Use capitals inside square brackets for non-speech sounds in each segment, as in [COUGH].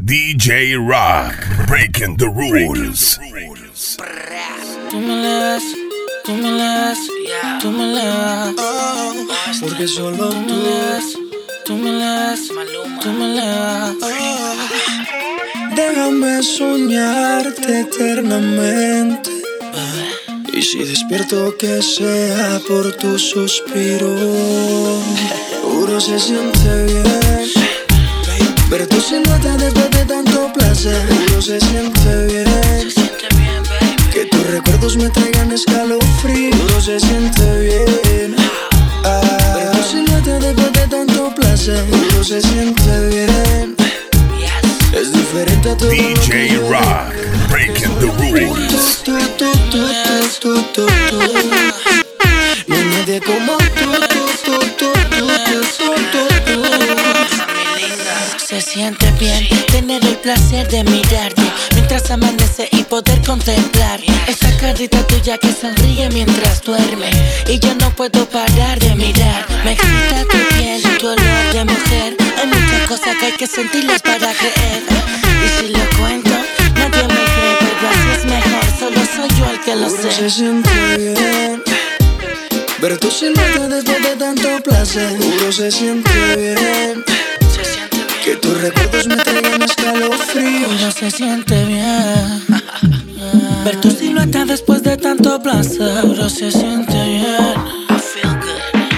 DJ Rock, breaking the rules. Tú me le das, tú me le das, tú me le das. Porque solo Tú me le das, tú me le das, tú me le das. Déjame soñarte eternamente. Y si despierto que sea por tu suspiro, seguro se siente bien. Tu silueta después de tanto placer, seguro se siente bien. Siente bien, baby. Que tus recuerdos me traigan escalofrío, seguro se siente bien. Ah, ver tu silueta después de tanto placer, seguro se siente bien. Yes. Es diferente a todo lo que DJ Rock, breaking the rules. No hay nadie como tú, siente bien tener el placer de mirarte mientras amanece y poder contemplar esa carita tuya que sonríe mientras duerme y yo no puedo parar de mirar. Me excita tu piel, tu olor de mujer. Hay muchas cosas que hay que sentirlas para creer. Y si lo cuento, nadie me cree, pero así es mejor. Solo soy yo el que lo Seguro se sé. siente bien. Ver tu silueta después de tanto placer. Seguro se siente bien. Que tus recuerdos me traigan escalofrío. Pero se siente bien. Ver tu silueta después de tanto placer. Pero se siente bien.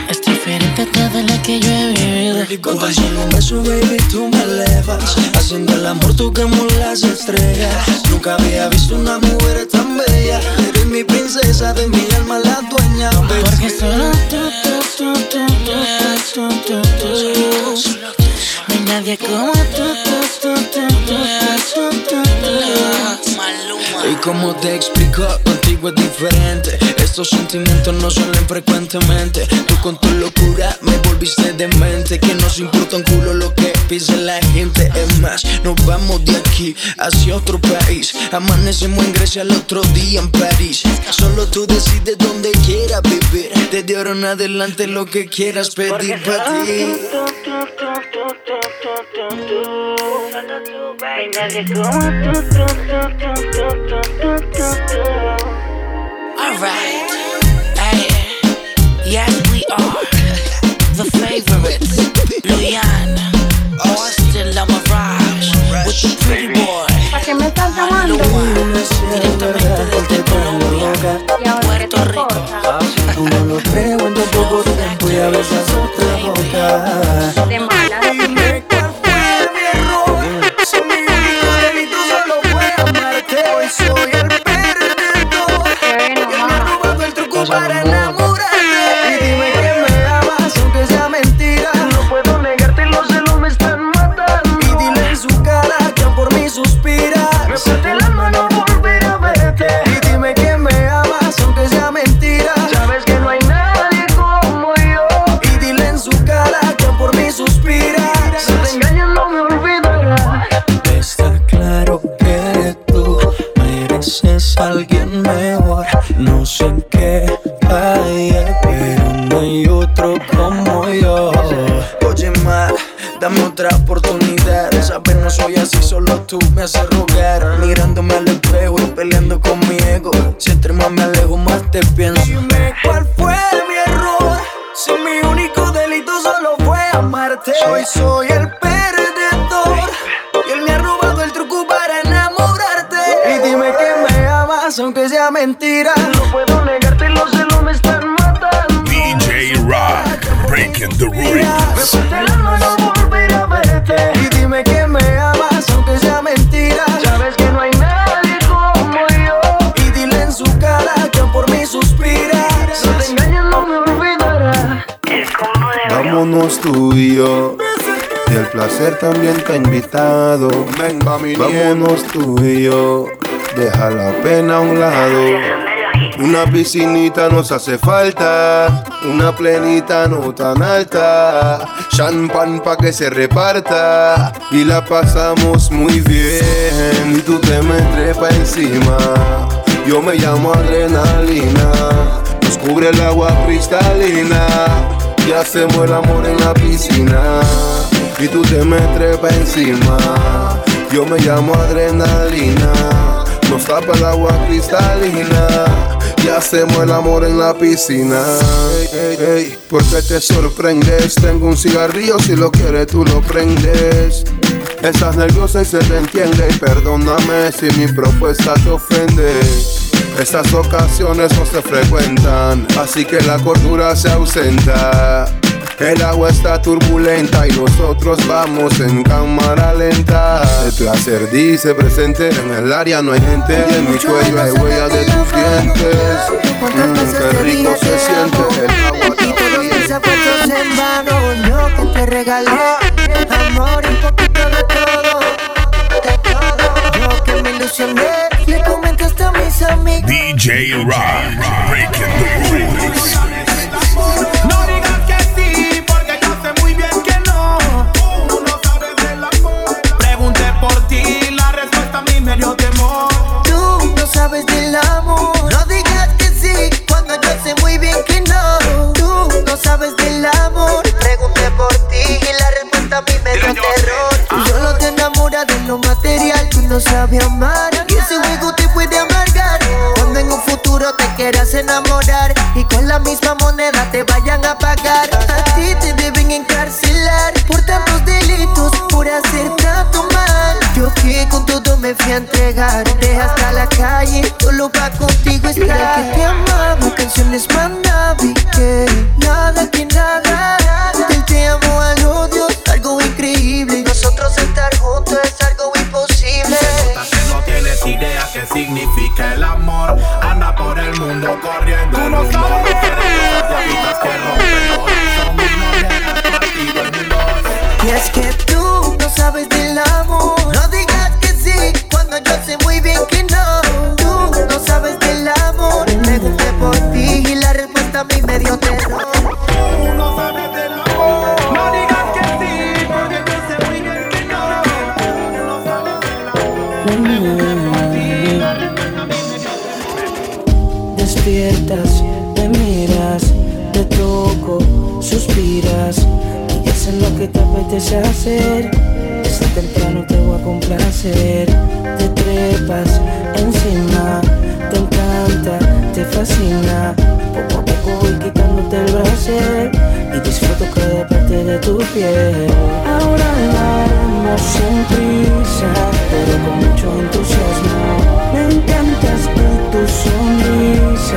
Es diferente a toda la que yo he vivido. Tan solo un beso, baby, tú me elevas. Haciendo el amor, tú quemas las estrellas. Nunca había visto una mujer tan bella. Eres mi princesa, de mi alma la dueña. Porque solo tú, tú, tú, tú, tú, tú, tú, tú. Hay nadie como tú, tú, tú, tú, tú, tú, tú. Y como te explico, contigo es diferente. Estos sentimientos no salen frecuentemente. Tú con tu locura me volviste demente. Que nos importa un culo lo que piense la gente. Es más, nos vamos de aquí hacia otro país. Amanecemos en Grecia el otro día en París. Solo tú decides dónde quieras vivir. Desde ahora en adelante lo que quieras pedir para ti. Alright. Hey. También te ha invitado. Venga, mi Vámonos tú y yo. Deja la pena a un lado. Una piscinita nos hace falta. Una plenita no tan alta. Champán pa' que se reparta. Y la pasamos muy bien. Y tú te me trepa encima. Yo me llamo adrenalina. Nos cubre el agua cristalina. Y hacemos el amor en la piscina. Y tú te me trepa encima. Yo me llamo adrenalina, nos tapa el agua cristalina y hacemos el amor en la piscina. Ey, ey, ¿Por qué te sorprendes? Tengo un cigarrillo, si lo quieres tú lo prendes. Estás nerviosa y se te entiende. Perdóname si mi propuesta te ofende. Estas ocasiones no se frecuentan, así que la cordura se ausenta. El agua está turbulenta y nosotros vamos en cámara lenta. El placer dice presente, en el área no hay gente. Y en mi cuello hay huella de tus dientes. Mm, qué rico se siente el agua esfuerzos en vano. Yo que te regalé Amor y un poquito de todo De todo. Yo que me ilusioné. Le comentaste a mis amigos DJ Rock, breaking the rules. Dio temor. Tú no sabes del amor. No digas que sí Cuando yo sé muy bien que no. Tú no sabes del amor. Pregunté por ti Y la respuesta a mí me dio terror. Tú solo te enamoras de lo material Tú no sabes amar. Y ese juego te puede amargar. Cuando en un futuro te quieras enamorar Y con la misma moneda te vayan a pagar. A ti te deben encarcelar Por tantos delitos Por hacer que con todo me fui a entregar. Dejaste a la calle Solo pa' contigo estar. El que te amaba Canciones y que Nada que nada que te apetece hacer. Desde temprano te voy a complacer, te trepas encima, te encanta, te fascina. Poco a poco voy quitándote el brasier y disfruto cada parte de tu piel. Ahora haremos sin prisa, pero con mucho entusiasmo. Me encantas tú, tu sonrisa,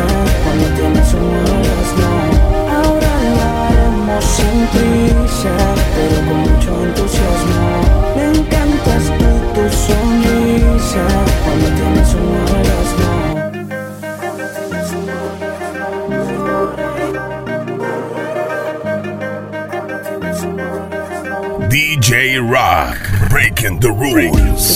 Tu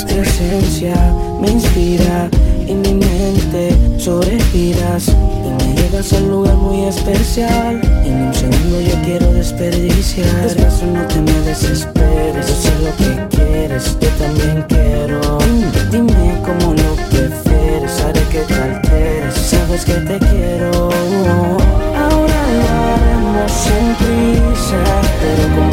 presencia me inspira y mi mente sobrespiras y me llevas a un lugar muy especial. En un segundo yo quiero desperdiciar. Despacio no te me desesperes, yo sé lo que quieres, yo también quiero. Dime, cómo lo prefieres, haré que te alteres, sabes que te quiero. Ahora lo haremos sin prisa, pero con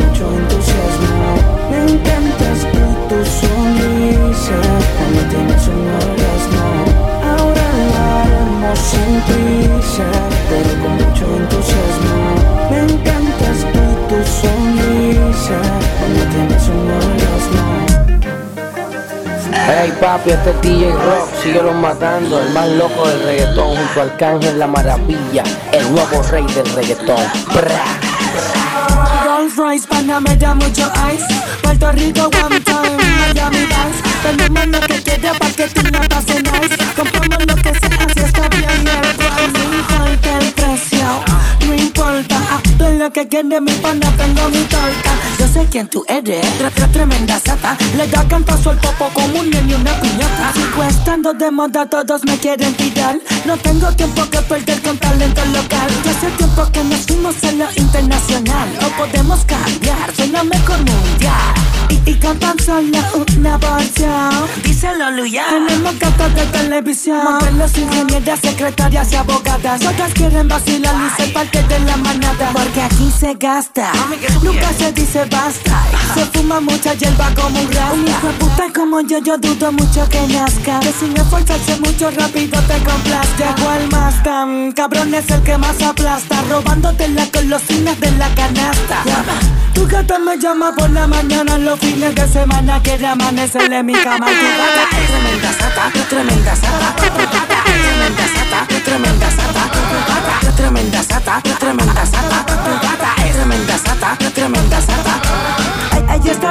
haremos sin prisa, pero con mucho entusiasmo. Me encantas tú, tu sonrisa, cuando tienes un orgasmo. Hey papi, este es DJ Rock, síguelo matando, el más loco del reggaetón, junto al Arcángel La Maravilla, el nuevo rey del reggaetón. Bra. Rolls Royce, Panamera, mucho ice Puerto Rico, one time, Miami Vice Tenemos lo que quede pa' que tú la pases nice lo que quieres, mi pana, tengo mi torta. Yo sé quién tú eres, tre- tre- tremenda sata. Le da cantazo al popo como un niño y una piñata. Sigo estando de moda, todos me quieren tirar No tengo tiempo que perder con talento local. Ya hace tiempo que nos fuimos a lo internacional. No podemos cambiar, la mejor mundial. Y, y cantan solo una porción. Díselo, Luya. Tenemos gatas de televisión. Modelos, ingenieras, secretarias y abogadas. Todas quieren vacilar y ser parte de la manada. Porque aquí se gasta. Nunca se dice basta. Se fuma mucha hierba como un rasta. Un hijo de puta como yo, yo dudo mucho que nazca. Que sin esforzarse mucho rápido te complaste. ¿Cuál más tan cabrón es el que más aplasta? Robándote las golosinas de la canasta. Tu gata me llama por la mañana los fines de semana. Quiere amanecer en mi cama. Tu gata es tremenda sata, tremenda sata. Tu gata es tremenda sata, tremenda sata. Tu gata es tremenda sata, tremenda sata. Tu gata es tremenda sata, tremenda sata.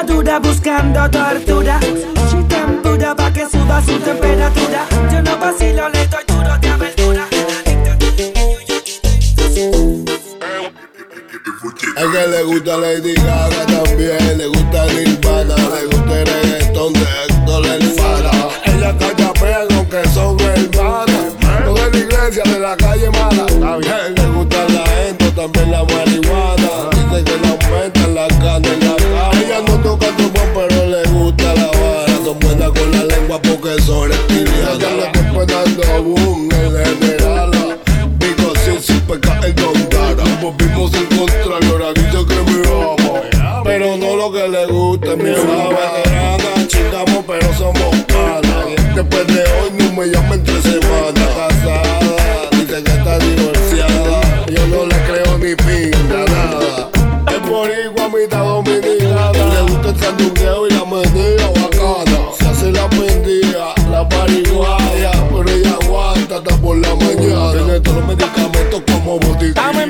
Ay, Ella está dura buscando tortura. She tan pura pa' que suba su temperatura. Yo no vacilo, le doy duro de aventura. Es que le gusta Lady Gaga también, le gusta Nirvana, le gusta el reggaetón de Héctor El Fara. Ella cachapea aunque son hermanas, no de la iglesia, de la calle mala. También le gusta la endo, también la marihuana. Dice que le aumentan la carne la trombón, pero le gusta la vara. Son buenas con la lengua porque son reptilianas. Ella le está pegando boom en general. Digo sin super caer con cara. Volvimos a encontrar y ahora dice que me ama. Pero no lo que le gusta, mi una como botiquín. Estamos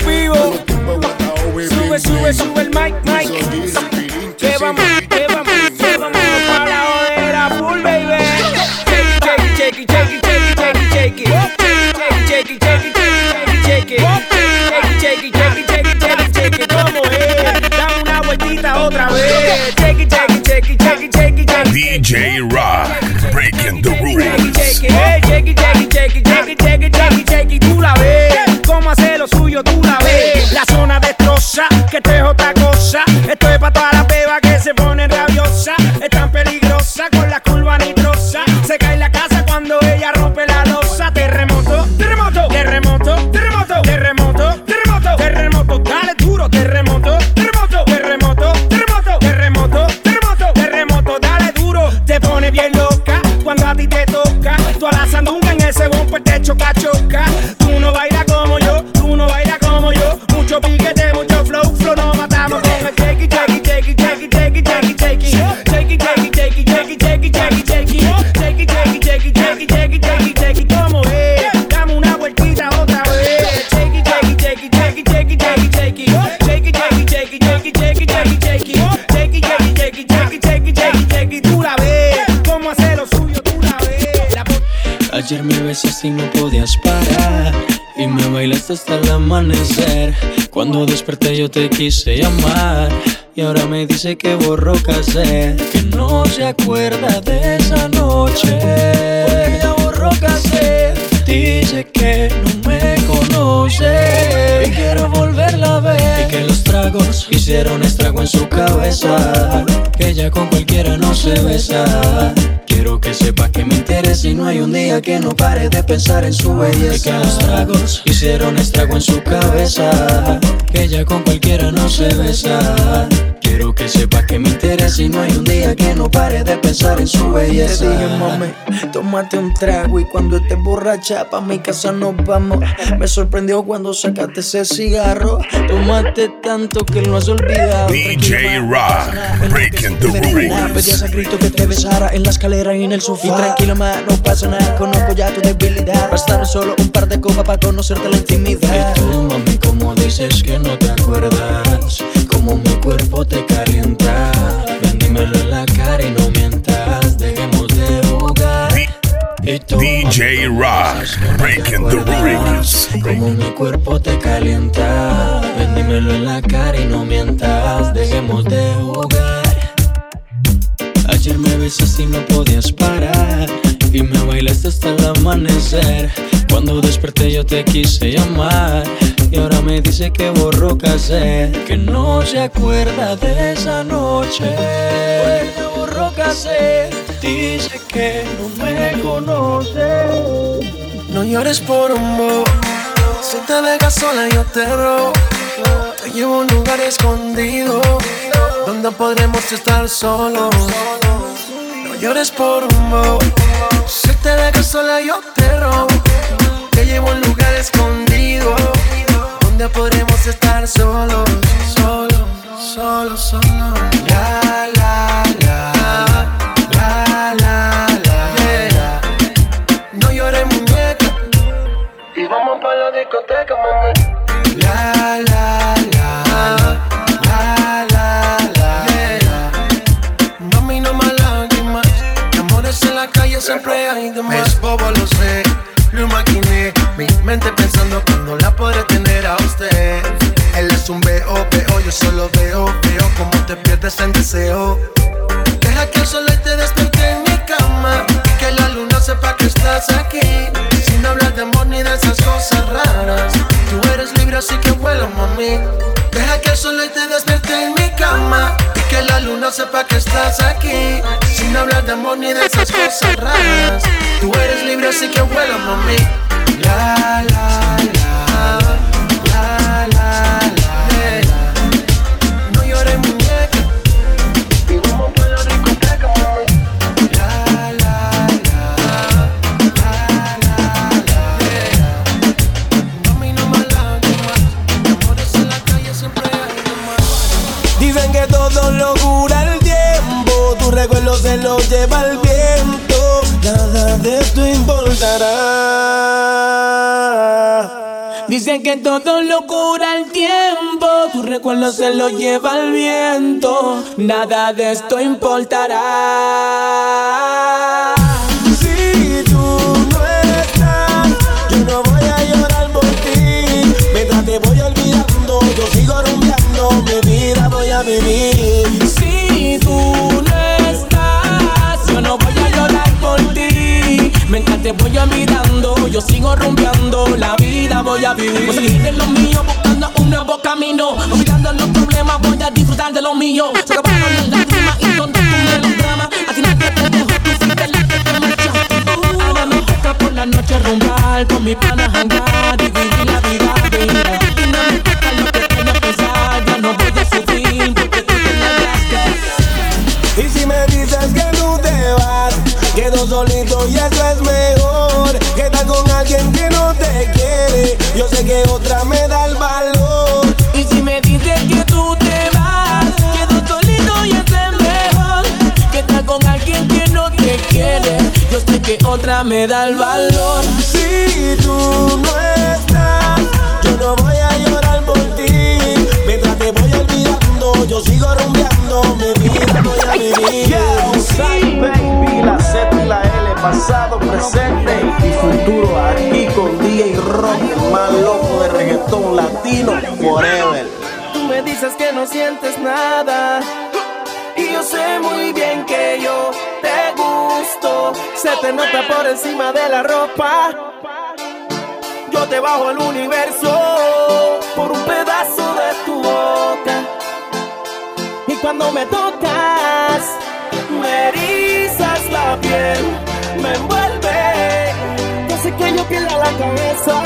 y no podías parar. Y me bailaste hasta el amanecer. Cuando desperté yo te quise llamar. Y ahora me dice que borró cassette. Que no se acuerda de esa noche. Porque ya borró cassette. Dice que no me conoce. Y quiero volverla a ver. Y que los tragos hicieron estrago en su cabeza. Que ella con cualquiera no se besa Quiero que sepa que me interesa y no hay un día que no pare de pensar en su belleza. Que los tragos hicieron estrago en su cabeza. Que ella con cualquiera no se besa. Quiero que sepa que me interesa y no hay un día que no pare de pensar en su belleza. Te dije, mami, tómate un trago y cuando estés borracha pa' mi casa nos vamos. Me sorprendió cuando sacaste ese cigarro. Tomaste tanto que lo has olvidado. DJ Rock, breaking the Pedías a rules. grito que te besara en la escalera y en el sofá. Y tranquilo, ma, no pasa nada, conozco ya tu debilidad. Bastaron solo un par de copas para conocerte la intimidad. Y tú, mami, como dices que no te acuerdas, como mi cuerpo te calienta. Ven, dímelo en la cara y no mientas, dejemos de jugar. Y DJ como Rock, breaking the rules. Como mi cuerpo te calienta, ven, dímelo en la cara y no mientas, dejemos de jugar. Ayer me besaste y no podías parar Y me bailaste hasta el amanecer Cuando desperté yo te quise llamar Y ahora me dice que borró cassette Que no se acuerda de esa noche Porque ya borró cassette Dice que no me conoce No llores por amor. Si te dejas sola, yo te robo. Te llevo a un lugar escondido donde podremos estar solos. No llores por un mo. Si te dejo sola, yo te robo. Te llevo a un lugar escondido donde podremos estar solos, solos, solos, solos. La, la, la, la, la, la. No llores, muñeca. Y vamos pa' la discoteca, siempre hay de más. Es bobo, lo sé. Lo imaginé. Mi mente pensando cuando la podré tener a usted. Él es un veo, veo. Yo solo veo, veo como te pierdes en deseo. Deja que el sol te despierte en mi cama. Y que la luna sepa que estás aquí. Sin hablar de amor ni de esas cosas raras. Tú eres libre, así que vuela, mami. Deja que el sol te sepa que estás aquí. Sin hablar de amor ni de esas cosas raras. Tú eres libre, así que vuela, mami. La, la, la. Lo lleva el viento, nada de esto importará. Dicen que todo lo cura el tiempo, tu recuerdo se lo lleva el viento, nada de esto importará. Si tú no estás, yo no voy a llorar por ti, mientras te voy olvidando, yo sigo rumbeando, mi vida voy a vivir. Te voy mirando, yo sigo rumbeando, la vida voy a vivir. Voy a seguir en lo mío, buscando un nuevo camino. Olvidando los problemas, voy a disfrutar de lo mío. Se acabaron las lágrimas y con tu melodrama. A ti nadie te dejo, tú fuiste la que te marchaste. Ahora me toca por la noche rumbar, con mi pana jangar vivir la vida bella. Solito y eso es mejor. Que estar con alguien que no te quiere, yo sé que otra me da el valor. Y si me dices que tú te vas, quedo solito y eso es mejor que estar con alguien que no te quiere. Yo sé que otra me da el valor. Si tú no estás, yo no voy a llorar por ti. Mientras te voy olvidando, yo sigo rumbeando, mi vida voy a vivir. baby, la Z y la L, pasado, presente y futuro. Aquí con DJ Rock, el más loco de reggaetón latino, forever. Tú me dices que no sientes nada. Y yo sé muy bien que yo te gusto. Se te nota por encima de la ropa. Yo te bajo el universo por un pedazo de tu boca. Y cuando me tocas, me erizas la piel, me envuelve. Yo sé que yo pierdo la cabeza.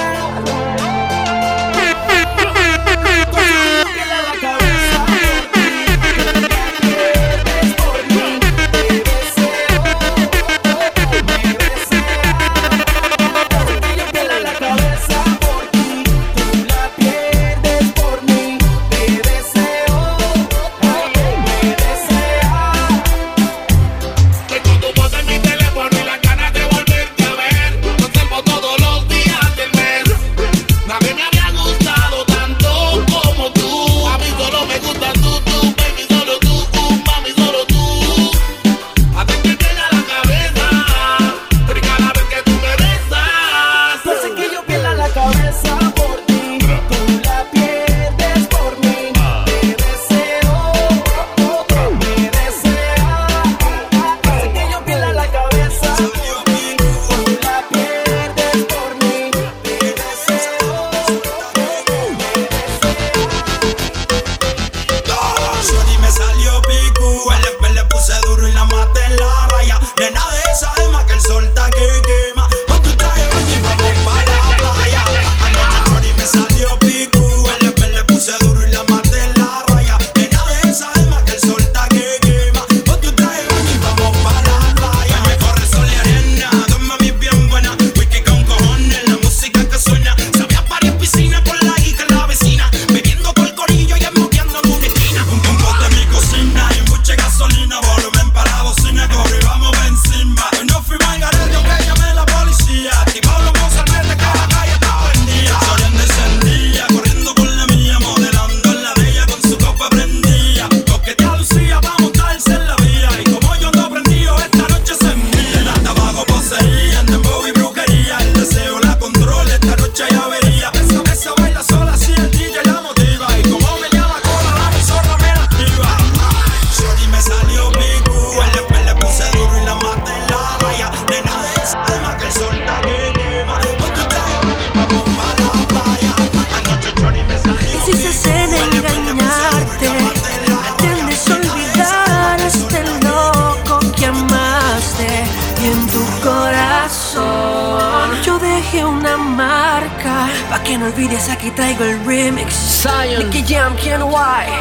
No olvides aquí traigo el remix. Zion. Nicky Jam, Ken White.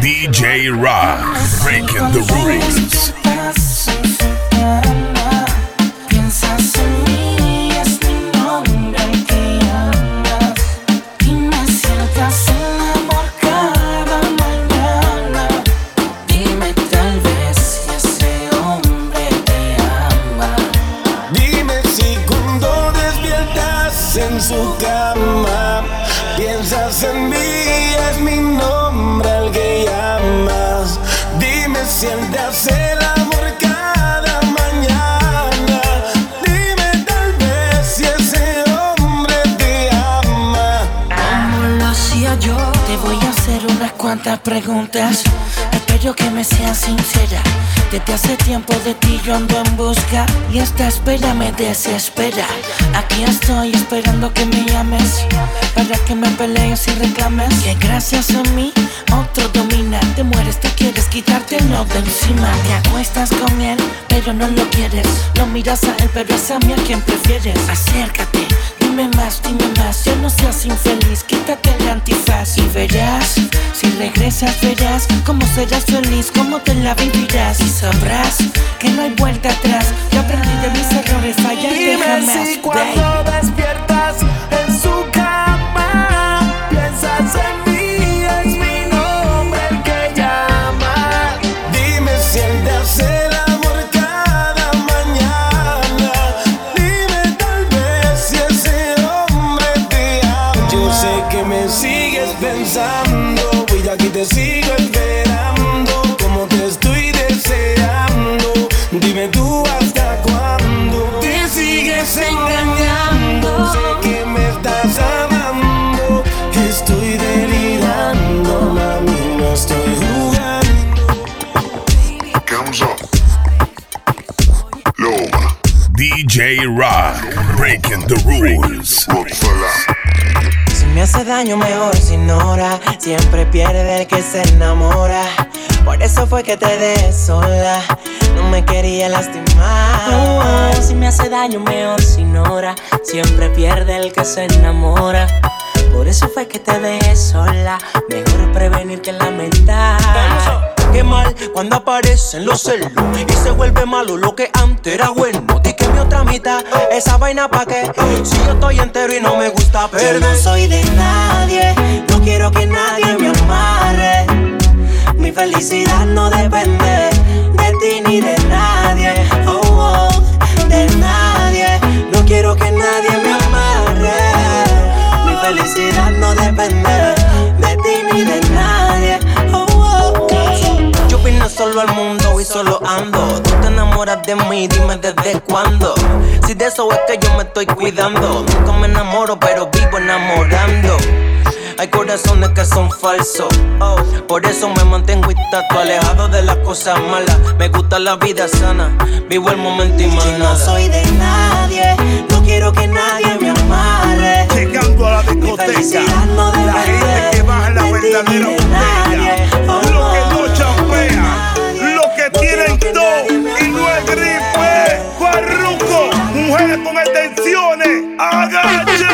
DJ Rock, breaking the rules. Preguntas. Espero que me seas sincera. Desde hace tiempo de ti yo ando en busca. Y esta espera me desespera. Aquí estoy esperando que me llames. Para que me pelees y reclames. Que gracias a mí otro domina. Te mueres, te quieres quitarte no de encima. Te acuestas con él, pero no lo quieres. Lo miras a él, pero es a mí a quien prefieres. Acércate. Dime más, dime más, ya no seas infeliz, quítate el antifaz y verás, si regresas verás cómo serás feliz, cómo te la vivirás y sabrás que no hay vuelta atrás. Yo aprendí de mis errores, fallarte Dime jamás. si cuando despiertas Rock, breaking the rules. Si me hace daño, mejor se ignora. Siempre pierde el que se enamora. Por eso fue que te dejé sola. No me quería lastimar. Oh, si me hace daño, mejor se ignora. Siempre pierde el que se enamora. Por eso fue que te dejé sola. Mejor prevenir que lamentar. Qué mal cuando aparecen los celos y se vuelve malo lo que antes era bueno. Di mi otra mitad, esa vaina pa' qué. Si yo estoy entero y no me gusta Yo perder. no soy de nadie, no quiero que nadie me amarre. Mi felicidad no depende de ti ni de nadie. Oh, oh, de nadie. No quiero que nadie me amarre. Mi felicidad no depende de ti ni de nadie. Oh, oh, oh. Yo vine solo al mundo y solo ando. Enamoras de mí, dime desde cuándo. Si de eso es que yo me estoy cuidando. Nunca me enamoro, pero vivo enamorando. Hay corazones que son falsos. oh, por eso me mantengo intacto, alejado de las cosas malas. Me gusta la vida sana, vivo el momento y más Yo no nada. soy de nadie, no quiero que nadie me amarre. Llegando a la discoteca, no la depende gente que baja la de verdadera de botella, Oh, lo que no champea, nadie. lo que No tienen todo mujeres con extensiones, agáchense.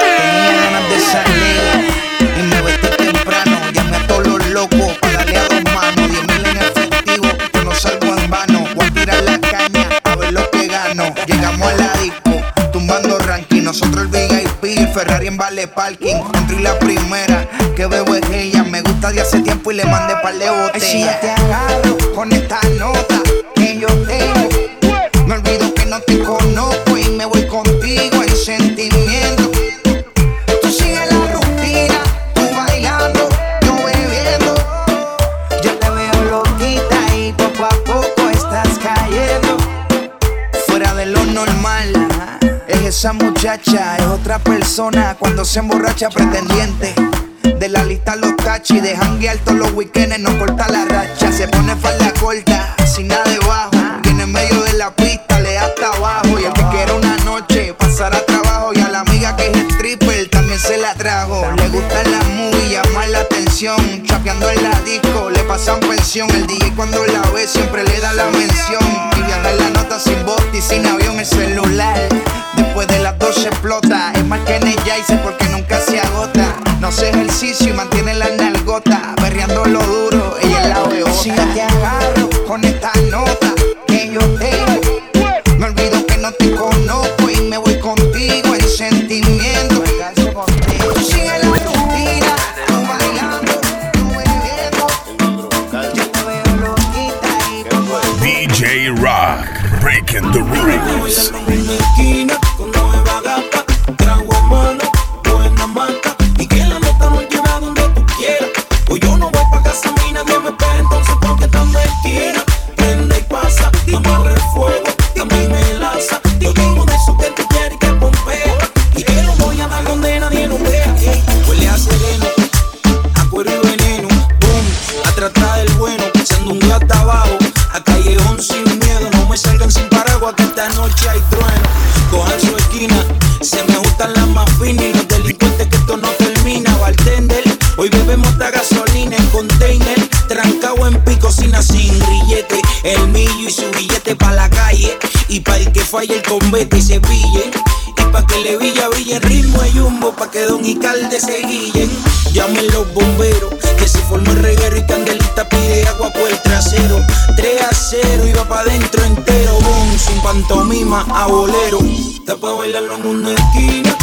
Tenía ganas de salir y me vestí temprano. Llamé a todos los locos para darle a dos manos. Diez mil en efectivo, que no salgo en vano. Voy a tirar la caña a ver lo que gano. Llegamos a la disco, tumbando ranking. Nosotros el VIP, el Ferrari en vale parking. Entro y la primera que veo es ella. Me gusta de hace tiempo y le mandé par de botellas. Si yo te agarro con esta nota que yo tengo. Esa muchacha, es otra persona cuando se emborracha pretendiente. De la lista los tachis, de janguear todos los weekends, no corta la racha. Se pone falda corta, sin nada debajo. Viene en medio de la pista, le da hasta abajo. Y el que quiera una noche, pasar a trabajo. Y a la amiga que es stripper, también se la trajo. Le gusta la movie, llamar la atención. Chapeando en la disco, le pasan pensión. El DJ cuando la ve siempre le da la mención. La nota sin bote y sin avión el celular. Después de las 12 explota. Es más que hice porque nunca se agota. No hace ejercicio y mantiene la nalgota. El y se. Y pa' que le villa brille el ritmo de jumbo, pa' que Don y se guillen. Llamen los bomberos, que se forme el reguero y Candelita pide agua por el trasero. 3 a 0 y va pa' dentro entero, boom, sin pantomima a bolero. Está pa' bailarlo en una esquina,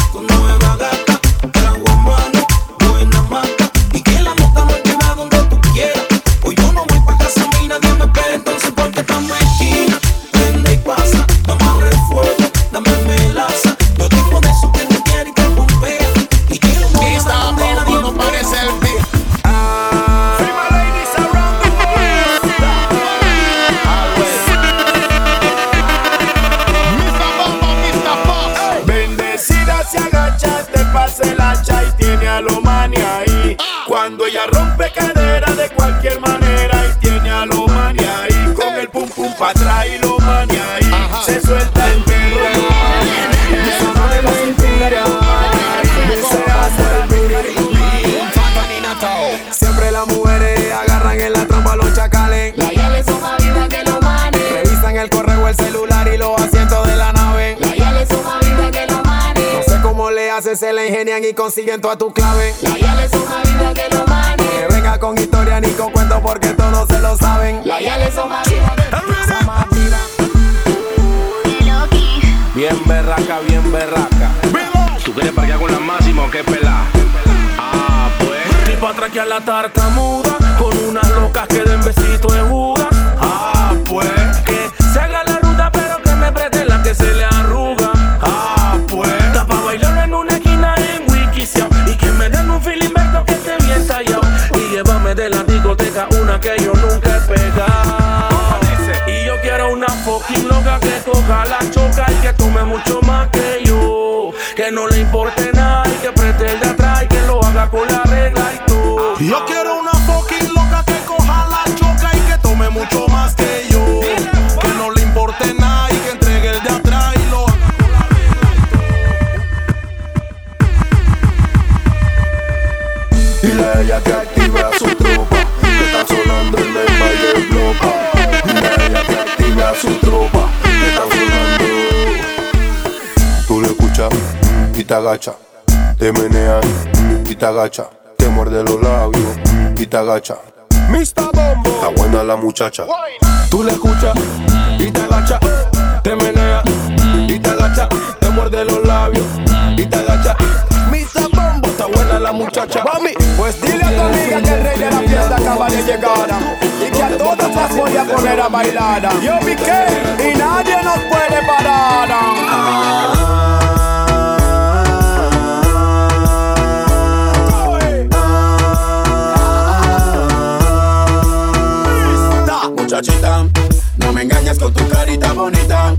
se la ingenian y consiguen toda tu clave. Las llaves son más vivas que los manes. Que venga con historia ni con cuento porque todos se lo saben. Las llaves son más vivas que. Bien berraca, bien berraca. ¿Tú quieres parquear con la máxima o qué pelá? Ah, pues. Ni pa' traquear la tartamuda Con unas locas que den besitos en jugas fucking loca que coja la choca Y que tome mucho más que yo. Que no le importe nada y que de atrás Y que lo haga con la regla y todo. Yo quiero una te agacha, te menean y te agacha, te muerde los labios y te agacha. Mr. Bombo, está buena la muchacha. Tú le escuchas y te agacha, te menea y te agacha, te muerde los labios y te agacha. Mr. Bombo, está buena la muchacha. Mami, pues dile a tu amiga que el rey de la fiesta acaba de llegar y que a todas las voy a poner a bailar. Yo vi que y nadie nos puede parar. Con tu carita bonita.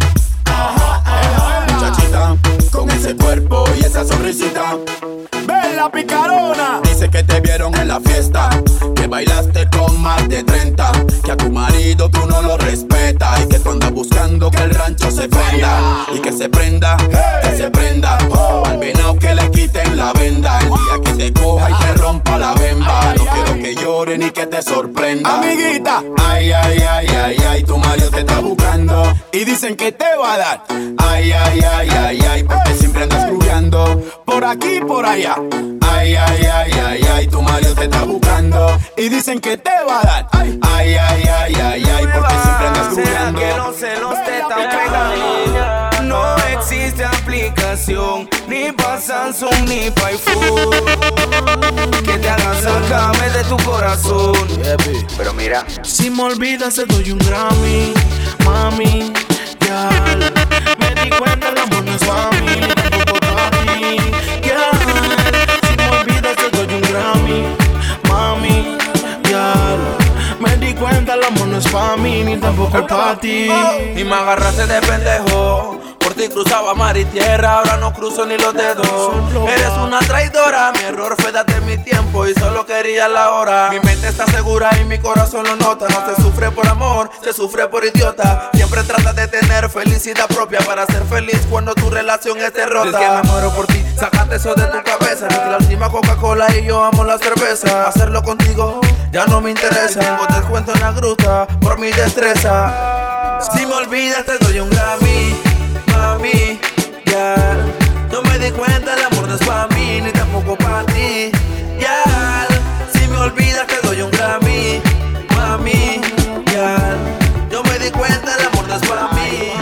Muchachita, con ese cuerpo y esa sonrisita. Bella picarona. Dice que te vieron en la fiesta, que bailaste con más de 30, que a tu marido tú no lo respetas y que tú andas buscando que el rancho se prenda y que se prenda, que se prenda. Al venado que le quiten la venda, el día que te coja y te rompa la bemba. No que llore ni que te sorprenda. Amiguita. Ay, ay, ay, ay, ay, tu marido te está buscando. y dicen que te va a dar. Ay, ay, ay, ay, ay, porque siempre andas grubeando por aquí y por allá. Ay, ay, ay, ay, ay, tu Mario te está buscando y dicen que te va a dar. Ay, ay, ay, ay, ay, ay, porque siempre andas ¿Será grubeando. que los celos te pegando? No existe aplicación, ni pa' Samsung ni pa' iPhone Pero mira, Si me olvidas te doy un Grammy, mami, ya. Me di cuenta el amor no es pa' mí, tampoco pa' ti, ya Si me olvidas te doy un Grammy, mami, ya. Me di cuenta el amor no es pa' mí, ni tampoco es pa' ti. Y me agarraste de pendejo. Por ti cruzaba mar y tierra, ahora no cruzo ni los dedos. Eres una traidora, mi error fue darte mi tiempo y solo quería la hora. Mi mente está segura y mi corazón lo nota. No se sufre por amor, se sufre por idiota. Siempre trata de tener felicidad propia para ser feliz cuando tu relación esté rota. Es que me muero por ti, sacate eso de tu cabeza. Ni la última Coca-Cola y yo amo la cerveza. Hacerlo contigo ya no me interesa. Tengo descuento en la gruta por mi destreza. Si me olvidas te doy un Grammy, ya. No me di cuenta, el amor no es pa' mí, ni tampoco pa' ti, ya. Si me olvidas te doy un Grammy, mami, ya. Yo me di cuenta, el amor no es pa' mí.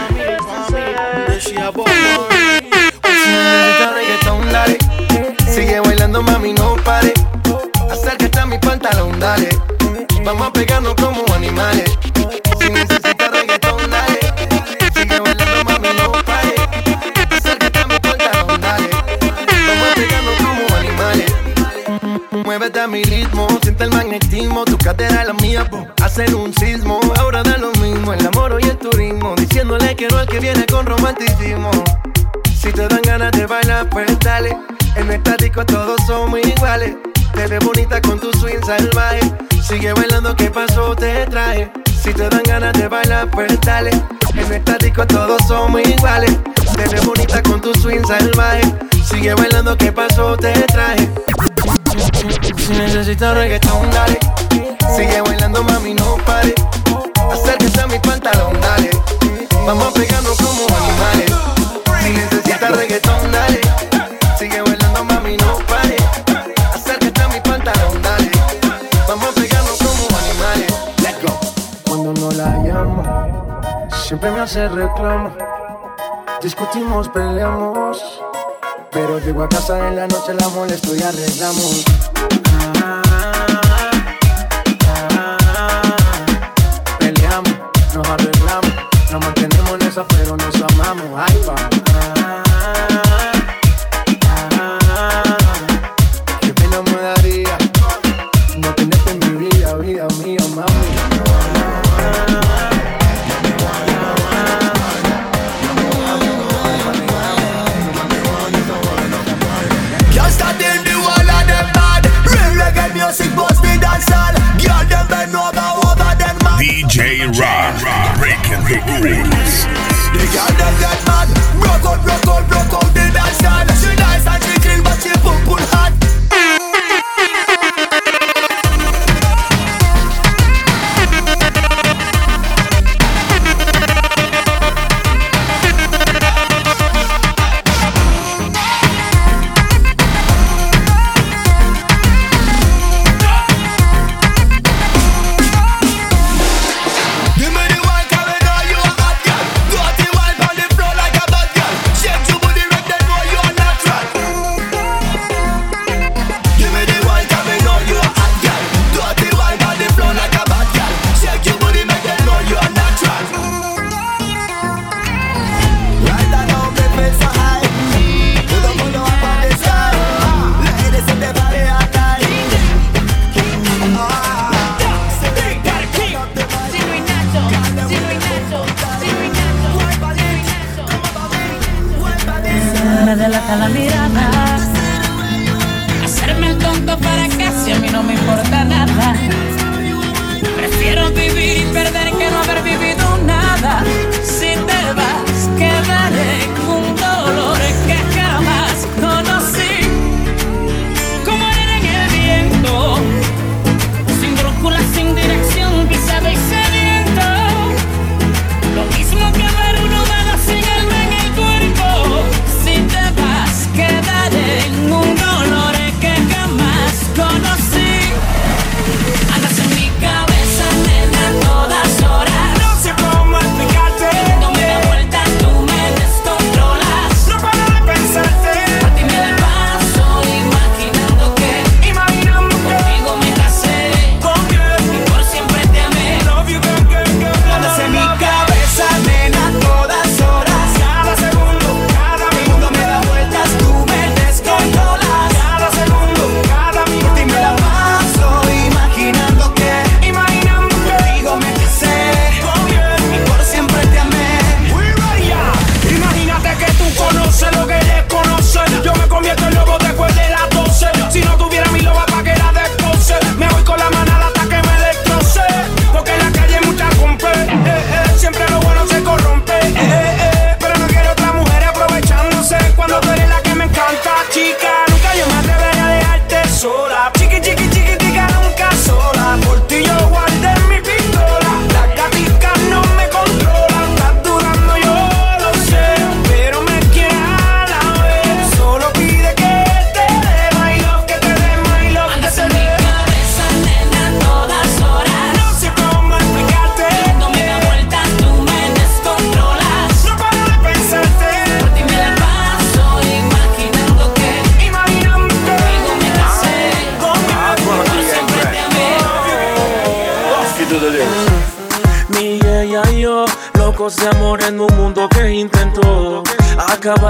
Sigue bailando, mami, no pare. Acércate a mi pantalón, dale. Vamos a pegarnos como animales. Muévete a mi ritmo, siente el magnetismo, tu cadera la mía, hacen un sismo. Ahora da lo mismo, el amor y el turismo, diciéndole que no al que viene con romanticismo. Si te dan ganas de bailar, pues dale. En esta disco todos somos iguales. Te ves bonita con tu swing salvaje. Sigue bailando, ¿qué pasó? Te traje. Si te dan ganas de bailar, pues dale. En esta disco todos somos iguales. Te ves bonita con tu swing salvaje. Sigue bailando, ¿qué pasó? Te traje. Si necesitas reggaetón, dale. Sigue bailando, mami, no pare. Acércate a mi pantalón, dale. Vamos a pegarnos como animales. Si necesitas reggaetón, dale. Sigue bailando, mami, no pare. Acércate a mi pantalón, dale. Vamos a pegarnos como animales. Let's go. Cuando no la llamo, siempre me hace reclamo. Discutimos, peleamos. Pero llego a casa en la noche, la molesto y arreglamos. Peleamos, nos arreglamos. Nos mantenemos en esa, pero nos amamos. Ay,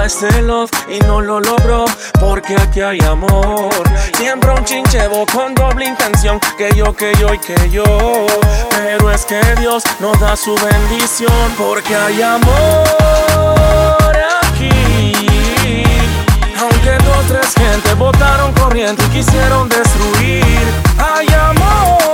Este love y no lo logró Porque aquí hay amor. Siempre un chinchevo con doble intención Que yo, que yo y que yo. Pero es que Dios nos da su bendición Porque hay amor aquí. Aunque dos, tres gente votaron corriente y quisieron destruir Hay amor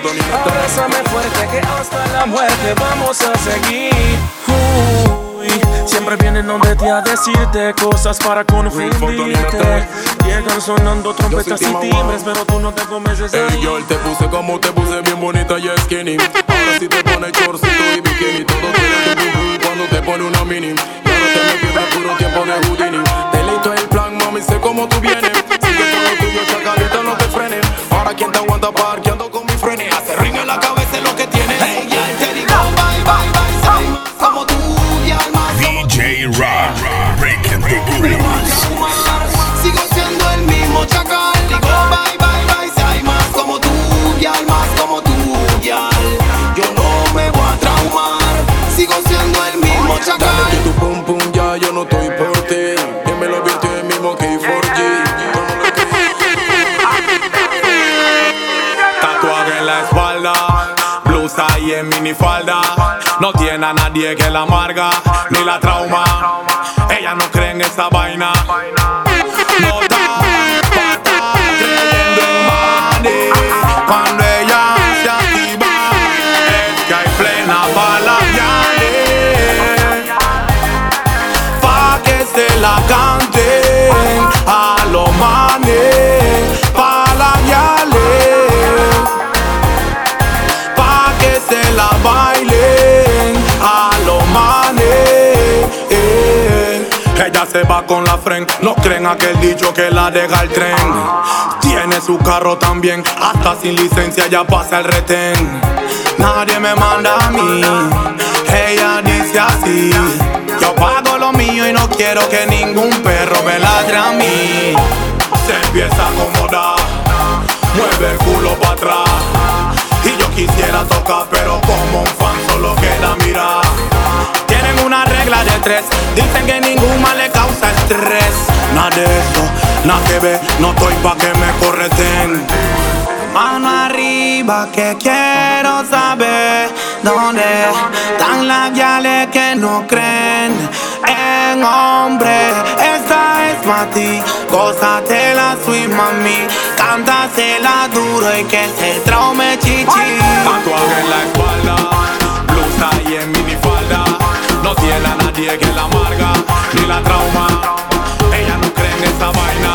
Abrázame fuerte que hasta la muerte vamos a seguir. Uy, Siempre vienen donde te a decirte cosas para confundirte. Llegan sonando trompetas y timbres pero tú no te convences de Ey, ahí girl, te puse como te puse bien bonita y skinny. Ahora sí te pone chorcito y bikini. Todo tiene pum cuando te pone una mini. Y ahora te me pierdes puro tiempo de Houdini. Delito el plan, mami, sé cómo tú vienes. Sigue lo tuyo, chacalita, no te frenes Ahora quien te aguanta parqueando con mi frenes Hace ring en la cabeza lo que tiene. Hey, girl, te digo bye, bye, bye, say Como tú y alma DJ Rock, la espalda. Blusa y en minifalda. No tiene a nadie que la amarga Ni la trauma. Ella no cree en esa vaina. No Cuando se va con la fren, no creen aquel dicho que la deja el tren. Tiene su carro también, hasta sin licencia ya pasa el retén. Nadie me manda a mí, ella dice así. Yo pago lo mío y no quiero que ningún perro me ladre a mí. Se empieza a acomodar, mueve el culo para atrás. Y yo quisiera tocar pero como un fan solo queda mirar regla de tres, dicen que ningún mal le causa estrés. Nada de eso, nada que ver, no estoy pa' que me correten. Mano arriba que quiero saber dónde están las viales que no creen en hombre. Esta es para ti, gózate la sweet mami, cántasela duro y que se traume chichi. Tatuaje en la espalda, blusa y en minifalda, no tiene a nadie que la amarga ni la trauma. Ella no cree en esa vaina.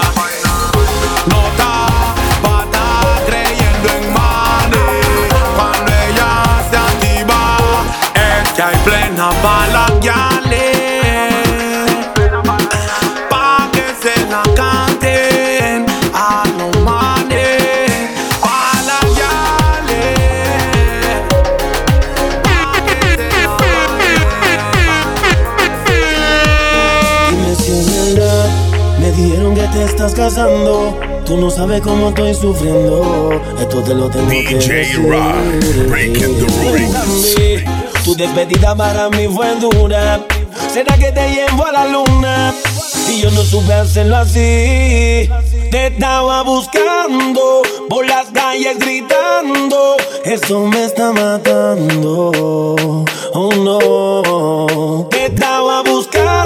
No está creyendo en money Cuando ella se activa Es que hay plena bala que. Tú no sabes cómo estoy sufriendo. Esto te lo tengo que DJ decir. Rock, breaking the rules. Tu despedida para mí fue dura. ¿Será que te llevo a la luna? Y yo no supe hacerlo así. Te estaba buscando por las calles gritando. Eso me está matando. Oh no. Te estaba buscando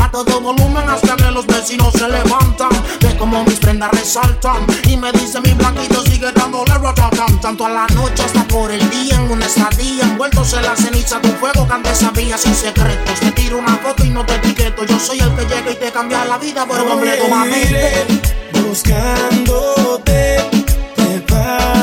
A todo volumen hasta que los vecinos se levantan. Ve como mis prendas resaltan. Y me dice mi blanquito sigue dándole rotatán. Tanto a la noche hasta por el día en una estadía. Envueltos en la ceniza de un fuego que antes sabía sin secretos. Te tiro una foto y no te etiqueto. Yo soy el que llega y te cambia la vida por completo, mami. Buscándote, prepárate,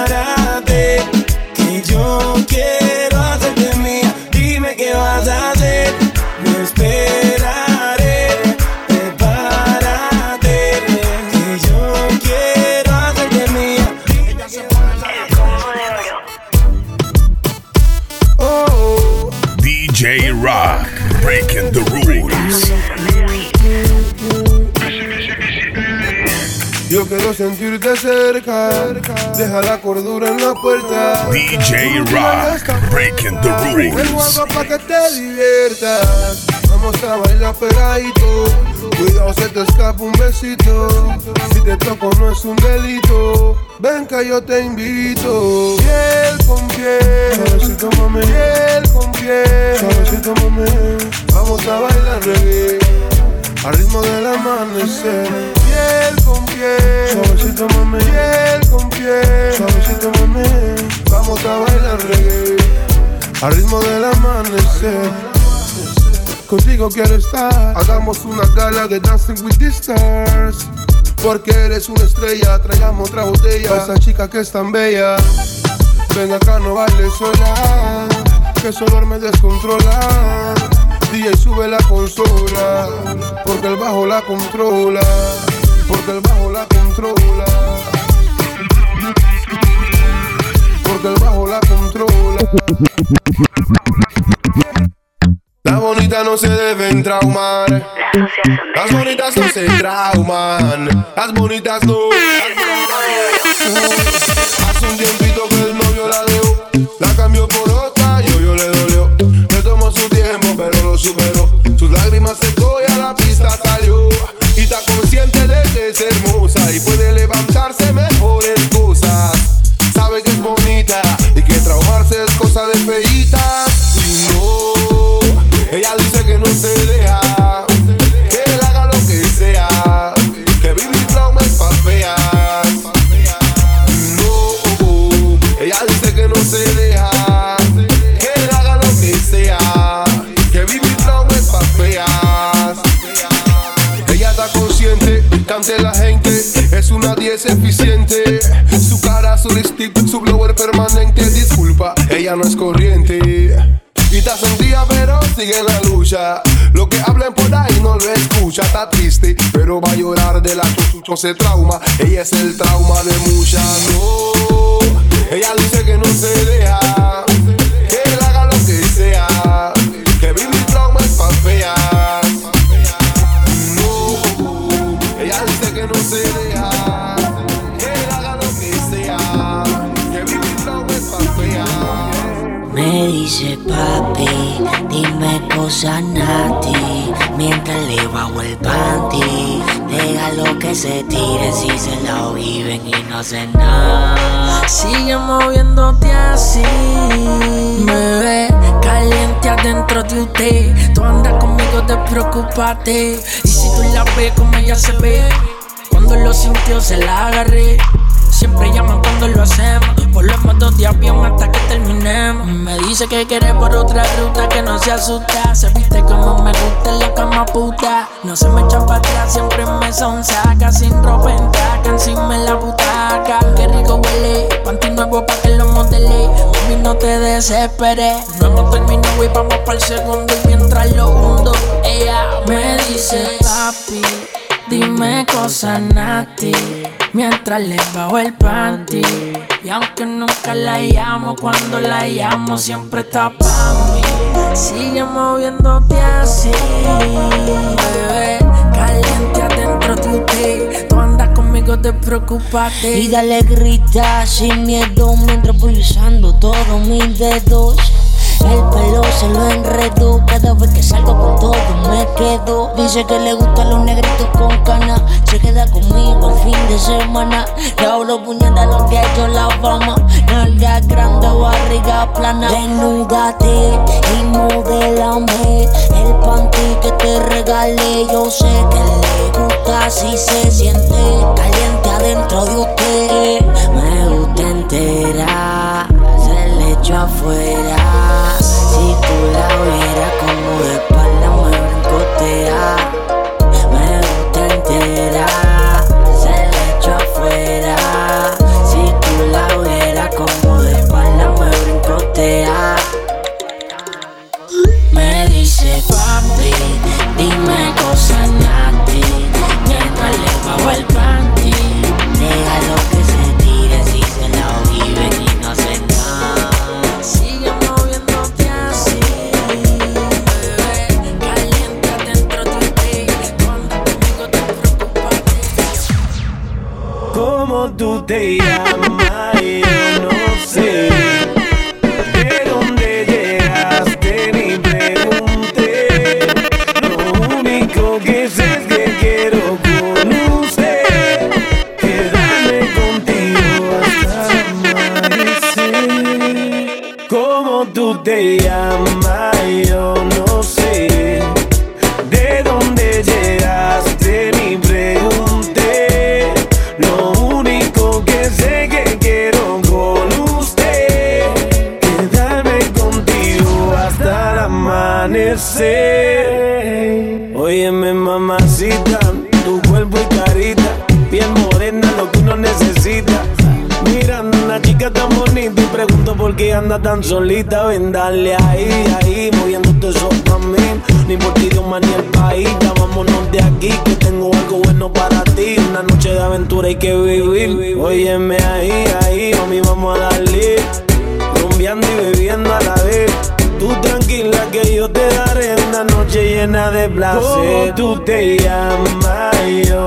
quiero sentirte cerca, deja la cordura en la puerta. DJ Rock, breaking the Tengo rules. algo pa' que te diviertas. Vamos a bailar pegadito. Cuidado, se te escapa un besito. Si te toco, no es un delito. Ven que yo te invito. Piel con piel. Suavecito, mami. Piel con piel. Suavecito, mami. Vamos a bailar reggae. Al ritmo del amanecer. Piel con piel. Suavecito, mami. Piel con piel. Suavecito, mami. Vamos a bailar reggae. Al ritmo del amanecer. Contigo quiero estar. Hagamos una gala de Dancing with the Stars. Porque eres una estrella, traigamos otra botella. Pa' esa chica que es tan bella. Ven acá, no bailes sola. Que ese olor me descontrola. DJ sube la consola. Porque el bajo la controla. Porque el bajo la controla. Porque el bajo la controla. Las bonitas no se deben traumar. Las bonitas no se trauman. Las bonitas no. Hace un tiempito que el novio la dejó. La cambió por Sus lágrimas secó y a la pista salió. Y está consciente de que es hermosa y puede levantarse mejores ante la gente es una 10 eficiente. Su cara, su lipstick, su blower permanente. Disculpa, ella no es corriente. Y está sentida, pero sigue en la lucha. Lo que hablen por ahí no lo escucha. Está triste, pero va a llorar de la no se trauma. Ella es el trauma de muchas. No, ella dice que no se deja. Que él haga lo que sea. Que vivir trauma es pa' dice papi, dime cosas nati Mientras le bajo el panty Déjalo que se tire si se la viven y no hacen nada. Sigue moviéndote así, bebé. Caliente adentro de usted. Tú andas conmigo, despreocúpate. Y si tú la ves como ella se ve, cuando lo sintió se la agarré. Siempre llaman cuando lo hacemos. Volvemos dos de avión hasta que terminemos. Me dice que quiere por otra ruta que no se asusta. Se viste como me gusta la cama puta. No se me echan para atrás, siempre me son saca. Sin ropa en taca, encima en la butaca. Qué rico huele, panty nuevo pa' que lo modele. Mami, no te desesperes. No hemos terminado y vamos para el segundo. Y mientras lo hundo, ella me dice, papi. Dime cosas nati mientras le bajo el panty. Y aunque nunca la llamo, cuando la llamo siempre está pa' mí. Sigue moviéndote así, bebé. Caliente adentro de usted. Tú andas conmigo, despreocúpate. Y dale grita sin miedo mientras voy usando todos mis dedos. El pelo se lo enredo. Cada vez que salgo con todo me quedo. Dice que le gustan los negritos con cana. Se queda conmigo el fin de semana. Le hablo puñada lo que ha hecho la fama. Nalga grande, barriga plana. Desnúdate y modelame El panty que te regalé Yo sé que le gusta si se siente Caliente adentro de usted. Me gusta entera Echo afuera. Si tú la vieras como de espalda me brincotea solita. Ven, dale ahí, ahí, moviéndote eso pa' mí. Ni por ti, Dios, ni el país. Ya vámonos de aquí, que tengo algo bueno para ti. Una noche de aventura hay que vivir. Óyeme ahí, ahí, mami, vamos a darle. Rumbeando y bebiendo a la vez. Tú tranquila que yo te daré una noche llena de placer. ¿Cómo tú te llamas? Yo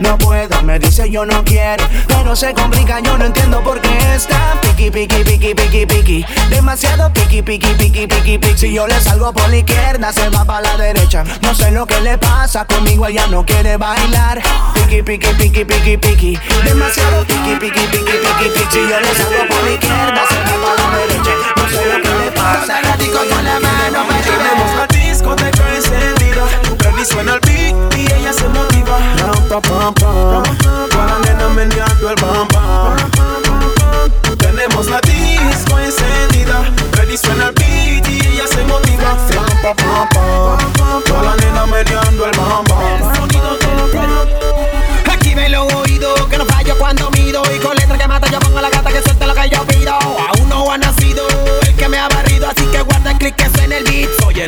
No puedo, me dice yo no quiero, pero se complica, yo no entiendo por qué está piqui, piqui, piqui, piqui, piqui, demasiado piqui, piqui, piqui, piqui, piqui. Si yo le salgo por la izquierda, se va para la derecha. No sé lo que le pasa, conmigo ella no quiere bailar. Piqui, piqui, piqui, piqui, piqui, demasiado piqui, piqui, piqui, piqui, piqui. Si yo le salgo por la izquierda, se va para la derecha. No sé lo que le pasa, con la mano, Tenemos la discoteca encendida Prendí suena el beat y ella se motiva Pa, pam, pam. La nena meneando el bam, bam Tenemos la disco encendida. Prendí suena el beat y ella se motiva. Ram, pa, pam, pam. Con la nena meneando el bam,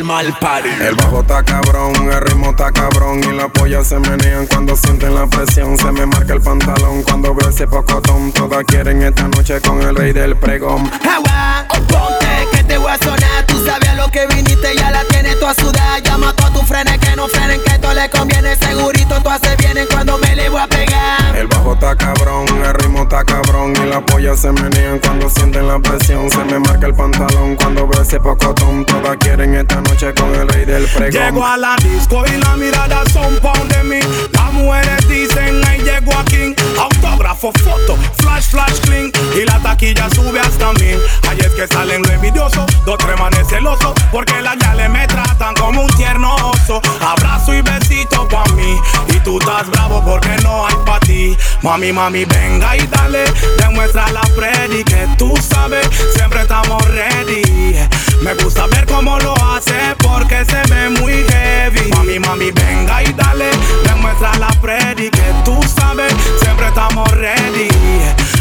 llama al party. El bajo está cabrón, el ritmo está cabrón y las pollas se menean cuando sienten la presión. Se me marca el pantalón cuando veo ese pocotón. Todas quieren esta noche con el rey del pregón. Agua, ponte que te voy a sonar. Tú sabes a lo que viniste, ya la tienes toda sudada. Llama a tus frenes que no frenen, que esto le conviene. Segurito tú haces bien cuando me le voy a pegar. El bajo está cabrón, el ritmo está cabrón y las pollas se menean cuando sienten la presión. Se me marca el pantalón cuando veo ese pocotón. Todas quieren esta noche con el rey del pregón. Llego a la disco y la mirada son pound de mí. Las mujeres dicen, ahí llego aquí. Autógrafo, foto, flash, flash, clean. Y la taquilla sube hasta mil. Ahí es que salen los envidiosos, dos tres manes celosos. Porque las le me tratan como un tierno oso. Abrazo y besito pa' mí. Y tú estás bravo porque no hay pa' ti. Mami, mami, venga y dale. Demuestra la Freddy que tú sabes. Siempre estamos ready. Me gusta ver cómo lo hace porque se ve muy heavy. Mami, mami, venga y dale. Demuestra la Freddy que tú sabes. Siempre estamos ready.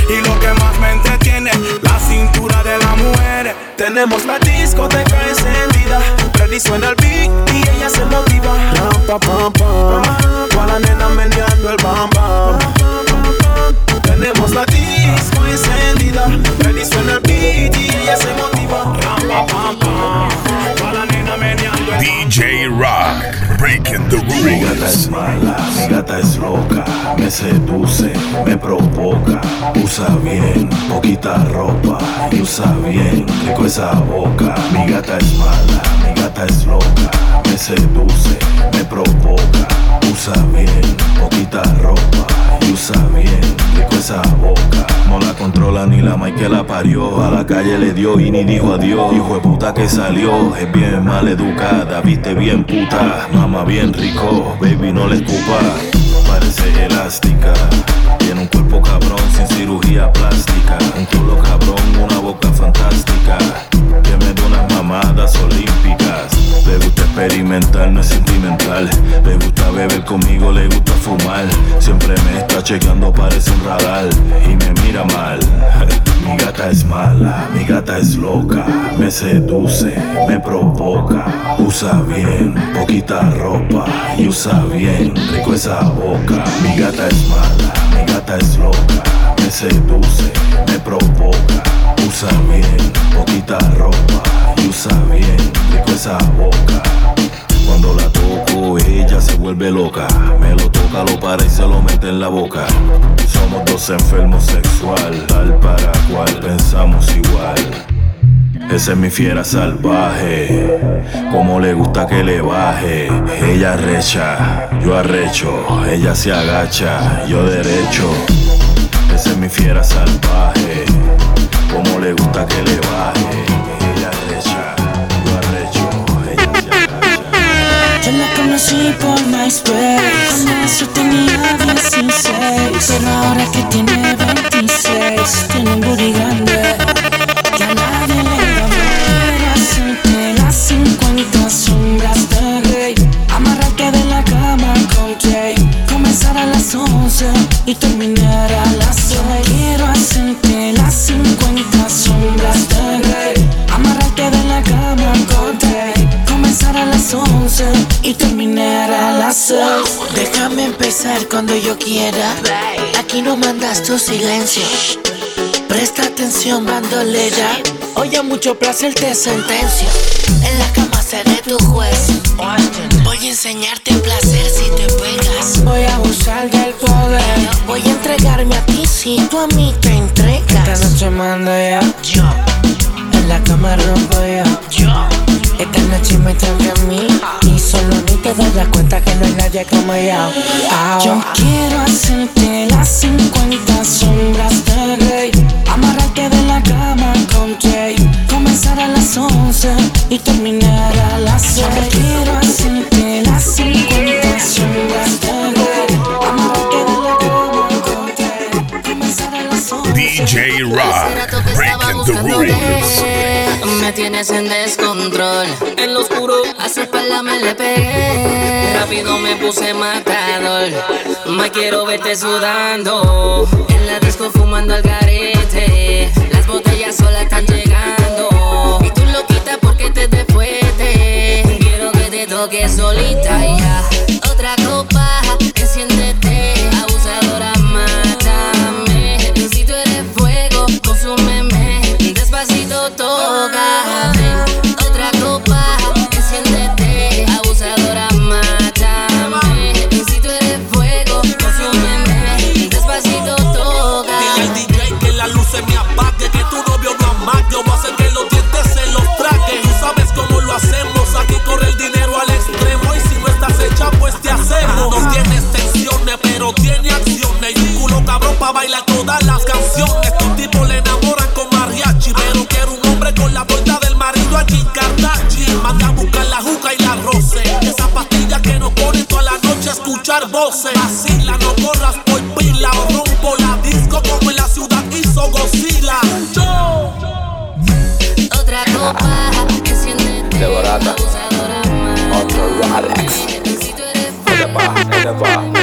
Y lo que más me entretiene, la cintura de la mujer. Tenemos la discoteca encendida. Freddy suena el beat y ella se motiva. Pam, pam. Toda la nena meneando el bam, bam. Tenemos la disco encendida. Freddy suena el beat y ella se motiva. Ram, pa, pam, pam. Toda la nena meneando el DJ Rock, breaking the Mi gata es rules. mala, mi gata es loca, me seduce, me provoca, usa bien, poquita ropa y usa bien, rico esa boca. Mi gata es mala, mi gata es loca, me seduce, me provoca, usa bien, poquita ropa y usa bien, rico esa boca. No la controla ni la mai que la parió, a la calle le dio y ni dijo adiós. Hijo de puta que salió, es bien mal educada, viste bien puta, mama bien rico, baby no le escupa. Parece elástica, tiene un cuerpo cabrón sin cirugía plástica, un culo cabrón, una boca fantástica, que me olímpicas. Le gusta experimentar, no es sentimental. Le gusta beber conmigo, le gusta fumar. Siempre me está chequeando, parece un radar y me mira mal. [LAUGHS] Mi gata es mala, mi gata es loca, me seduce, me provoca. Usa bien, poquita ropa y usa bien, rico esa boca. Mi gata es mala, mi gata es loca, me seduce, me provoca. Usa bien, poquita ropa y usa bien, rico esa boca. Cuando la toco, ella se vuelve loca. Me lo toca, lo para y se lo mete en la boca. Somos dos enfermos sexual, tal para cual pensamos igual. Esa es mi fiera salvaje, como le gusta que le baje. Ella recha, yo arrecho, ella se agacha, yo derecho. Esa es mi fiera salvaje, como le gusta que le baje. Ella recha, yo arrecho, ella se. Yo la conocí por MySpace Cuando eso tenía 16 Pero ahora que tiene 26 Tiene un booty grande cuando yo quiera. Aquí no mandas tu silencio. Presta atención bandolera. Hoy a mucho placer te sentencio. En la cama seré tu juez. Voy a enseñarte placer si te pegas. Voy a abusar del poder. Voy a entregarme a ti si tú a mí te entregas. Esta noche mando ya Yo. En la cama rompo yo. Yo Esta noche me toca a mí Y solo ni te das cuenta que no hay nadie como yo. Ah, Yo quiero hacerte las 50 sombras de Grey Amarrarte de la cama con Jay. Comenzar a las 11 y terminar a las 6 Quiero hacerte las 50 Me tienes en descontrol. En lo oscuro, a su espalda me le pegué. Rápido me puse matador. Me quiero verte sudando. En la disco fumando al garete. Las botellas solas están llegando. Y tú lo quitas porque te de fuerte. digo que solita ya. Todas las canciones. Tu tipo le enamoran con mariachi. Pero quiero un hombre con la vuelta del marido a Kim Kardashian. Manda a buscar la juca y la roce. Esa pastilla que nos pone toda la noche a escuchar voces. Vacila, no corras por pila. O rompo la disco como en la ciudad hizo Godzilla. Yo. Otra copa, enciéndete, De barata. Otro Rolex. Para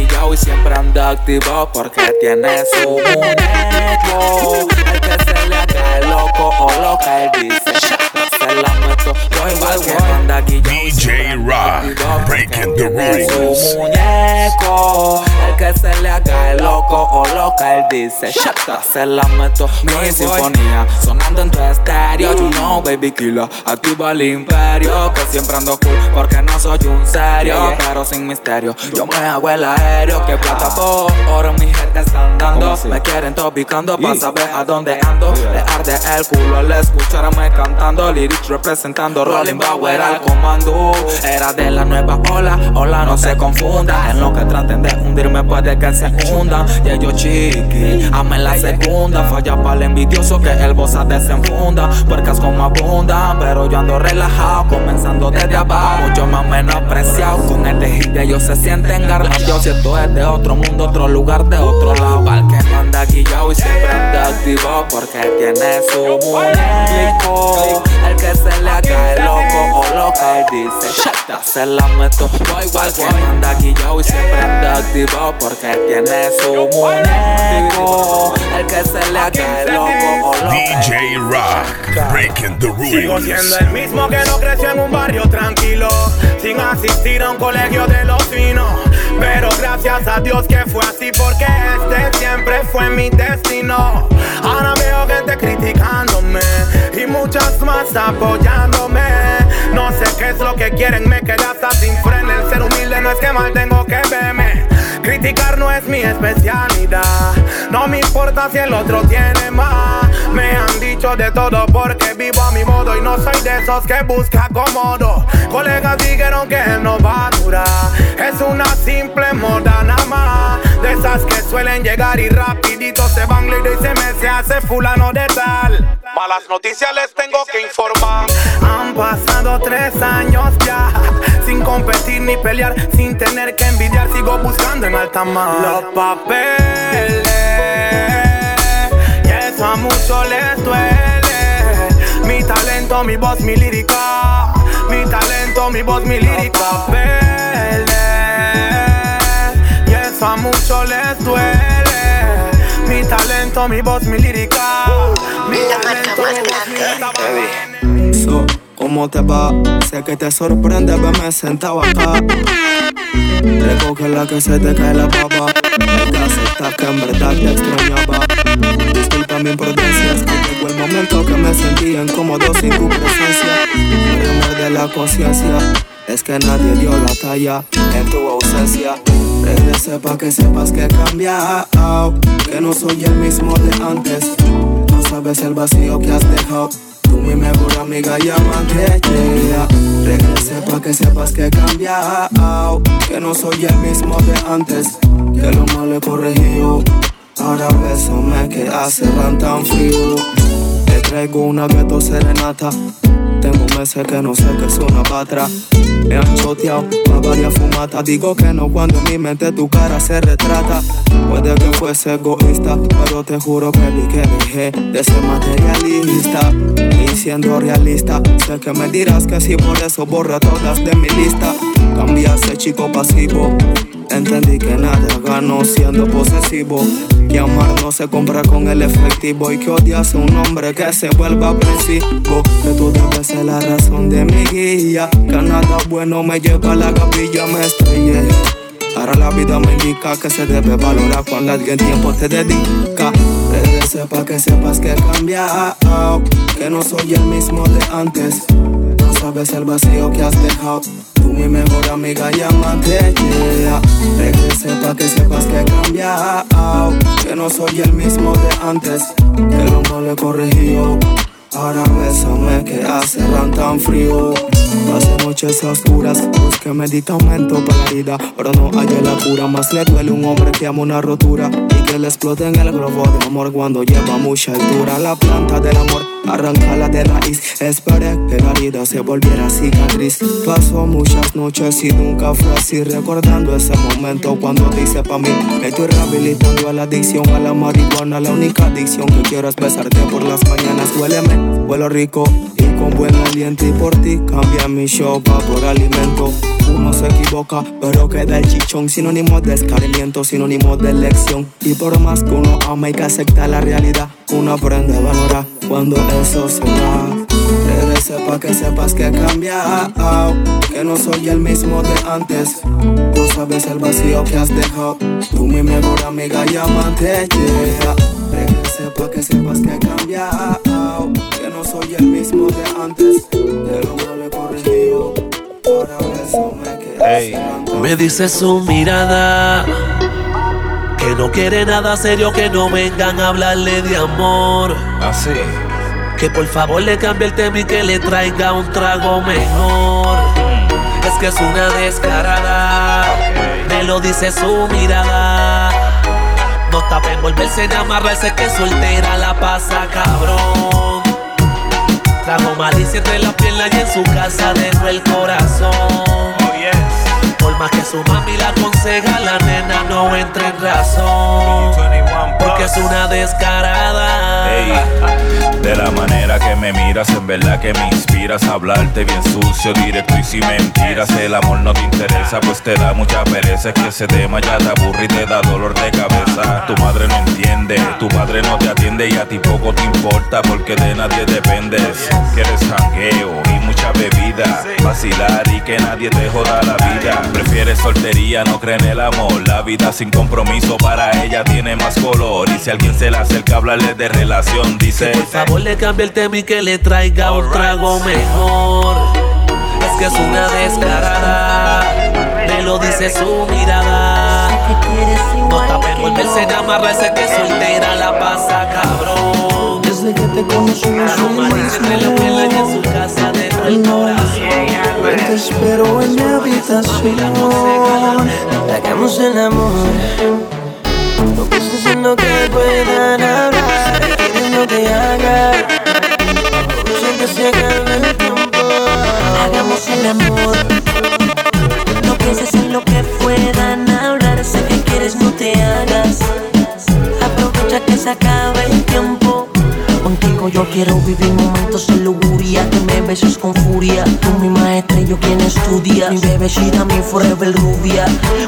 guillao y siempre anda activo porque tiene su muñeco. El que se le haga loco o loca, él dice. La meto, yo igual que DJ Rock, breaking the rules. muñeco. El que se le haga el loco o loca, él dice. Shata, se la meto, mi sinfonía sonando en tu estéreo. You know, baby killer, activa el imperio. Que siempre ando cool porque no soy un serio, pero sin misterio. Yo me hago el aéreo, que plata por oro mi gente están dando. Me quieren topicando para saber a dónde ando. Le arde el culo al escucharme cantando. Lyrics representando Rolling Bauer al comando. Era de la nueva ola, ola no se confunda. En lo que traten de hundirme puede que se hundan. Y ellos chiqui, ame la segunda. Falla para el envidioso que el bossa desenfunda. Puercas como abundan, pero yo ando relajado. Comenzando desde abajo, mucho más menospreciado. Con este hit ellos se sienten garnados. Si esto es de otro mundo, otro lugar, de otro lado. Para que no anda guillao y siempre anda activo. Porque tiene su muñeco. El que se le el loco o loca, él dice. Shata, se la meto. Yo igual que no anda guillao y siempre anda activo. Porque tiene su muñeco. El que se le el loco o loca. DJ Rock, breaking the Sigo rules. siendo el mismo que no creció en un barrio tranquilo, sin asistir a un colegio de los finos. Pero gracias a Dios que fue así, porque este siempre fue mi destino. Ahora veo gente criticándome y muchas más apoyándome. No sé qué es lo que quieren, me quedé hasta sin freno. El ser humilde no es que mal tengo que verme. Criticar no es mi especialidad. No me importa si el otro tiene más. Me han dicho de todo porque vivo a mi modo y no soy de esos que busca cómodo. Colegas dijeron que él no va a durar. Es una simple moda nada más. De esas que suelen llegar y rapidito se van y se me se hace fulano de tal. Malas noticias les tengo que informar. Han pasado tres años ya. Sin competir ni pelear, sin tener que envidiar, sigo buscando en alta mar los papeles. Y eso a muchos les duele. Mi talento, mi voz, mi lírica. Mi talento, mi voz, mi lírica. Papeles. A muchos les duele. Mi talento, mi voz, mi lírica. Mi talento, mi voz, mi lírica. So, ¿cómo te va? Sé que te sorprende verme sentado acá. Recoge la que se te cae la baba. Hay que aceptar que en verdad te extrañaba. Disculpa mi imprudencia, es que llegó el momento que me sentí incómodo sin tu presencia. Me muerde la conciencia. Es que nadie dio la talla en tu ausencia. Regrese pa' que sepas que he cambiado. Que no soy el mismo de antes. No sabes el vacío que has dejado. Tú mi mejor amiga llámate yeah. Regrese pa' que sepas que he cambiado Que no soy el mismo de antes Que lo malo he corregido Ahora bésame que hace tan frío Te traigo una gueto serenata tengo meses que no sé qué es una patra. Me han choteado pa' varias fumatas. Digo que no cuando en mi mente tu cara se retrata. Puede que fuese egoísta, pero te juro que vi que dejé de ser materialista. Y siendo realista, sé que me dirás que sí, por eso borra todas de mi lista. Cambiaste chico pasivo. Entendí que nada gano siendo posesivo. Que amar no se compra con el efectivo. Y que odias a un hombre que se vuelva apresivo. Que tú debes ser la razón de mi guía. Que nada bueno me lleva a la capilla, me estrellé. Ahora la vida me indica que se debe valorar cuando alguien tiempo te dedica. Regrese pa' que sepas que he cambiado, que no soy el mismo de antes. Sabes el vacío que has dejado. Tú mi mejor amiga amante, yeah. Regrese pa' que sepas que he cambiado, que no soy el mismo de antes. Me lo he corregido. Ahora bésame que hace ran tan frío. Hace noches oscuras, busqué medicamento para la herida, pero no hallé la cura. Más le duele un hombre que ama una rotura le explote en el globo de amor cuando lleva mucha altura. La planta del amor, arrancala de raíz. Esperé que la herida se volviera cicatriz. Pasó muchas noches y nunca fue así. Recordando ese momento cuando dice pa' mí, me estoy rehabilitando a la adicción a la marihuana. La única adicción que quiero es besarte por las mañanas. Huéleme, huelo rico con buen aliento y por ti cambia mi shopa por alimento. Uno se equivoca, pero queda el chichón. Sinónimo de escarmiento, sinónimo de elección. Y por más que uno ama, hay que aceptar la realidad. Uno aprende a valorar cuando eso se va. Regrese pa' que sepas que he cambiado. Que no soy el mismo de antes. Tú sabes el vacío que has dejado. Tú mi mejor amiga y amante, yeah. Regrese pa' que sepas que he cambiado. Soy el mismo de antes. Me lo he corregido. Ahora eso me queda. Me dice su mirada que no quiere nada serio, que no vengan a hablarle de amor. Así. Que por favor le cambie el tema y que le traiga un trago mejor. Es que es una descarada, me lo dice su mirada. No está para envolverse ni amarrarse, que soltera la pasa cabrón. Trajo malicia entre la piernas y en su casa dejó el corazón. Por más que su mami la aconseja, la nena no entra en razón. Porque es una descarada. De la manera que me miras, en verdad que me inspiras a hablarte bien sucio, directo y sin mentiras. El amor no te interesa, pues te da mucha pereza. Es que ese tema ya te aburre y te da dolor de cabeza. Tu madre no entiende, tu padre no te atiende y a ti poco te importa porque de nadie dependes. Quieres jangueo y mucha bebida, vacilar y que nadie te joda la vida. Prefieres soltería, no cree en el amor. La vida sin compromiso para ella tiene más color. Y si alguien se le acerca a hablarle de relación, dice: Por favor, le cambie el tema y que le traiga un trago mejor. Es que es una descarada, me lo dice su mirada. No está para envolverse ni amarrarse, que soltera la pasa cabrón. Desde que te conocí no piernas y en su casa Ven, te espero en mi habitación. Hagamos el amor. No pienses en lo que puedan hablar. Que no te haga. Siempre se acaba el tiempo. Hagamos el amor. No pienses en lo que puedan hablar. Sé que quieres, no te hagas. Aprovecha que se acaba el tiempo. Yo quiero vivir momentos de lujuria. Que me beses con furia. Tú mi maestra y yo quien estudia. Mi bebecita, mi forever rubia.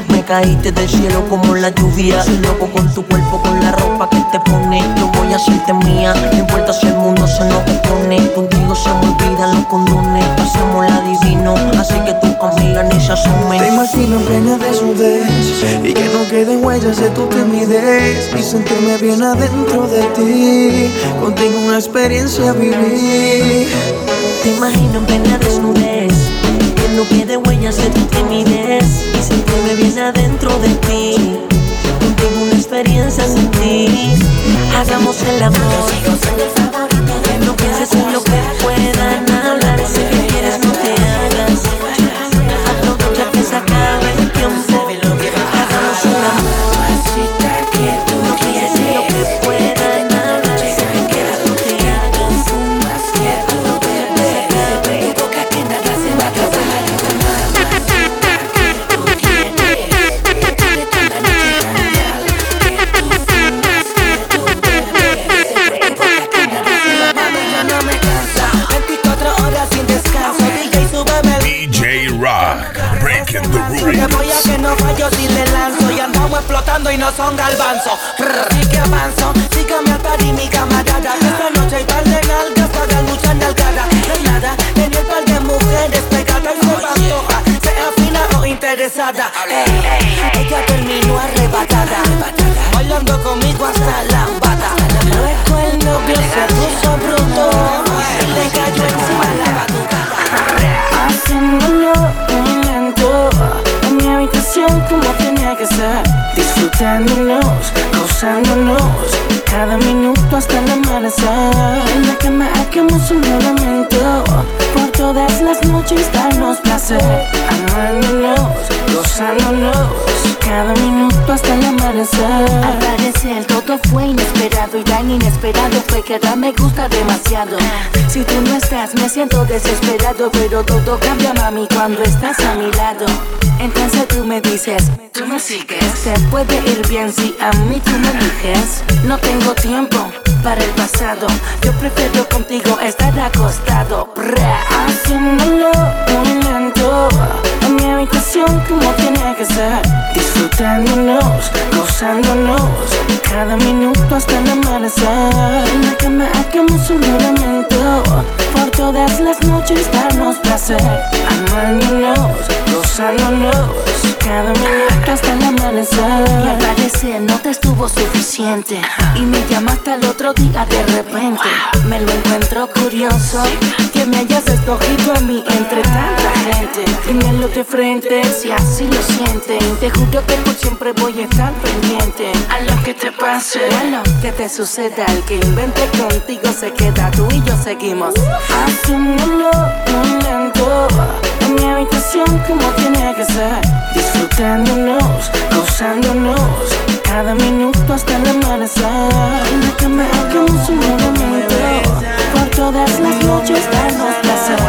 Me caíste del cielo como la lluvia. Soy loco con tu cuerpo, con la ropa que te pone. Yo voy a hacerte mía. No importa si el mundo se nos pone Contigo se me olvidan los condones. Pasamos la divino. Así que tus amigas ni se asomen. Te imagino en plena desnudez Y que no queden huellas de tu timidez Y sentirme bien adentro de ti. Contigo una experiencia vivir Te imagino en plena desnudez Que no quede huellas de tu timidez Y sentirme bien adentro de ti. Contigo una experiencia sin ti. Hagamos el amor. No pienses en lo que puedan son galbanzo. Sí que avanzo, sígame al par y mi camarada. Esta noche hay par de nalgas para luchar nalgada. No hay nada en el par de mujeres pegadas se pantoja, sea fina o interesada. ella hasta el amanecer. Fue inesperado y tan inesperado fue que ahora me gusta demasiado. Si tú no estás me siento desesperado, pero todo cambia mami cuando estás a mi lado. Entonces tú me dices, tú me sigues. Se puede ir bien si a mí tú me eliges. No tengo tiempo para el pasado. Yo prefiero contigo estar acostado. Haciéndolo muy lento En mi habitación como tiene que ser Disfrutándonos, gozándonos Cada minuto hasta el amanecer. En la cama hagamos un juramento Por todas las noches darnos placer. Amándonos, gozándonos Cada minuto hasta el amanecer. Y al parecer no te estuvo suficiente. Y me llamaste al otro día de repente. Me lo encuentro curioso. Que me hayas escogido a mí entre tanta gente. Dímelo de frente si así lo sienten Te juro que por siempre voy a estar pendiente. A lo que te pase, a lo que te suceda El que invente contigo se queda. Tú y yo seguimos. Haciéndolo muy lento En mi habitación como tiene que ser. Disfrutándonos, gozándonos. Cada minuto hasta el amanecer. En la cama hagamos un momento Por todas las noches darnos placer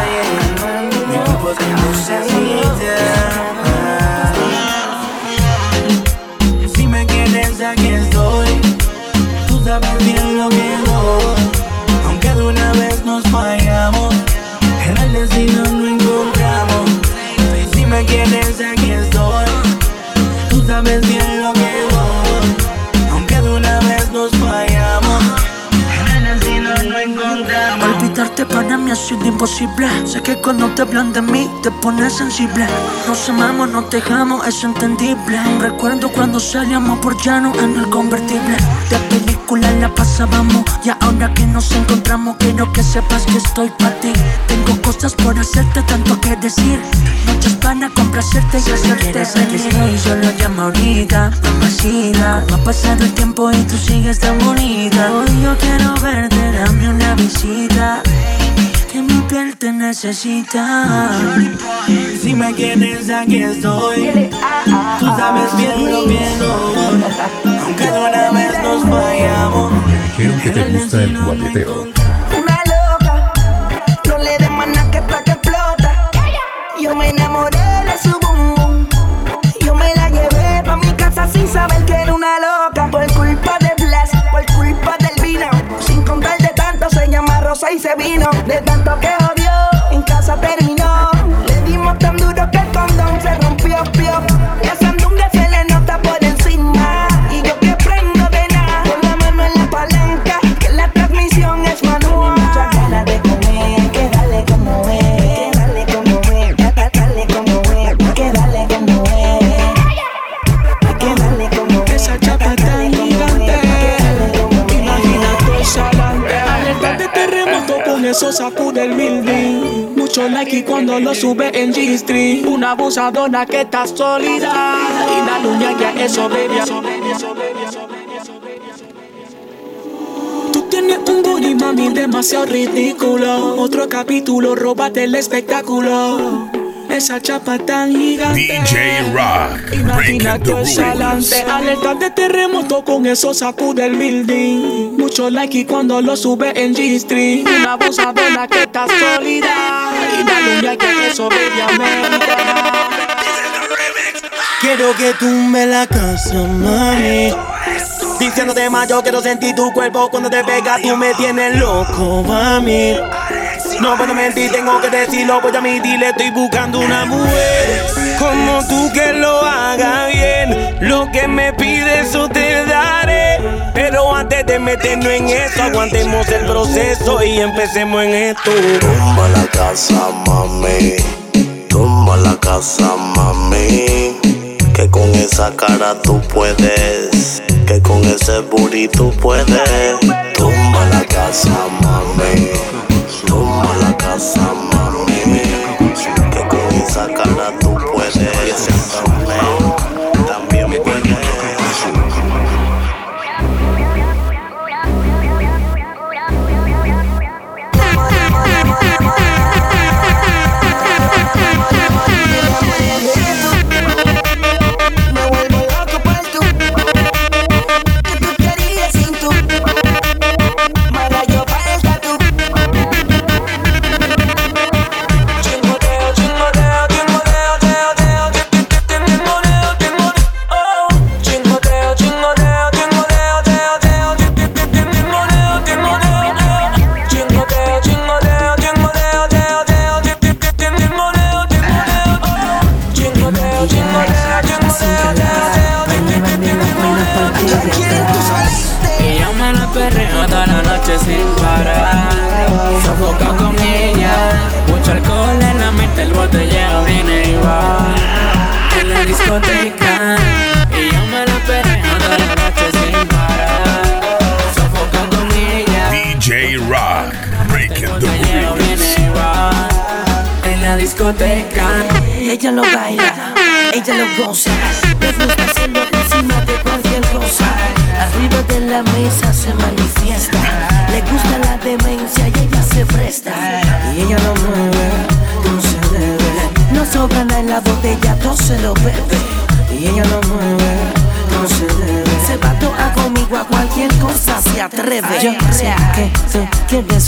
Para mí ha sido imposible. Sé que cuando te hablan de mí te pones sensible. Nos amamos, nos dejamos, es entendible. Recuerdo cuando salíamos por llano en el convertible. De película la pasábamos y ahora que nos encontramos quiero que sepas que estoy para ti. Tengo cosas por hacerte, tanto que decir. Noches para complacerte y hacerte feliz. Yo lo llamo ahorita, mamacita. No ha pasado el tiempo y tú sigues tan bonita. Hoy yo quiero verte, dame una visita. Que mi piel te necesita. Si me quieres aquí estoy Tú sabes bien lo que doy Aunque de una vez nos fallamos Dijeron que te gusta el guapeteo. Y se vino. De tanto que odió, en casa terminó. Le dimos tan duro que el condón se rompió, pio. Eso sacude el building Mucho like cuando lo sube en G-Street. Una abusadora que está sólida. Y la luña que es soberbia. Tú tienes un booty mami demasiado ridículo. Otro capítulo, róbate el espectáculo Esa chapa tan gigante DJ Rock, Imagina breaking the que es adelante, rules. alerta de terremoto con eso sacude el building. Mucho like y cuando lo sube en G-Street. Una abusadora que está sólida. Y la luna que es obviamente. Quiero que tumbe la casa, mami. Diciéndote más, yo quiero sentir tu cuerpo cuando te pega, tú me tienes loco, mami. No puedo mentir, tengo que decirlo, voy a admitirle, estoy buscando una mujer como tú que lo haga bien. Lo que me pide eso te daré. Pero antes de meternos en eso, aguantemos el proceso y empecemos en esto. Tumba la casa, mami. Tumba la casa, mami. Que con esa cara tú puedes. Que con ese tú puedes. Tumba la casa, mami. Tumba la casa, mami. Que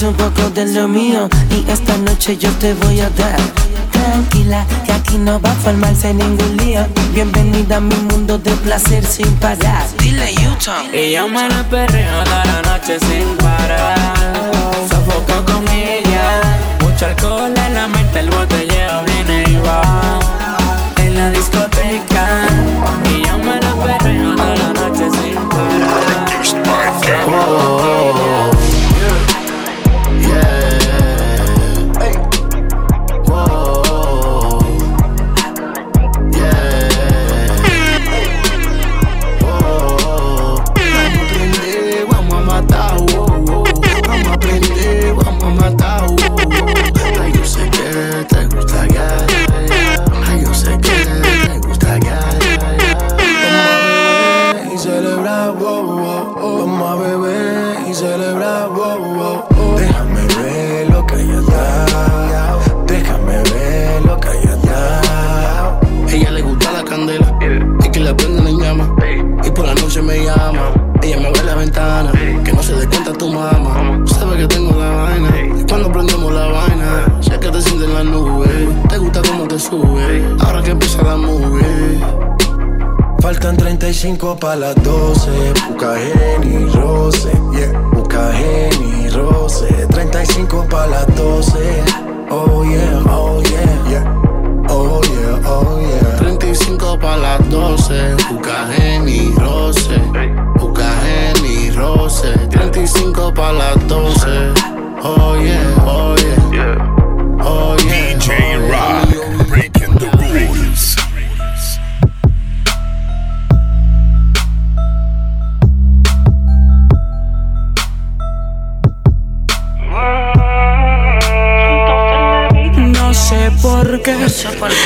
un poco de lo mío. Y esta noche yo te voy a dar. Tranquila, que aquí no va a formarse ningún lío. Bienvenida a mi mundo de placer sin parar. Dile, Utah. ella me la perrea toda la noche sin parar. Sofoco con ella, mucho alcohol en la mente, el botellero viene y va. En la discoteca, oh, oh, oh. vamos a beber y celebrar. oh, Faltan 35 para las 12. Busca Jenny Rose. Yeah. Busca Jenny Rose. 35 para las 12. Oh yeah, oh yeah. yeah. Oh yeah, oh yeah. 35 para las 12. Busca Jenny Rose. Busca Jenny Rose. 35 para las 12. Oh yeah, oh yeah.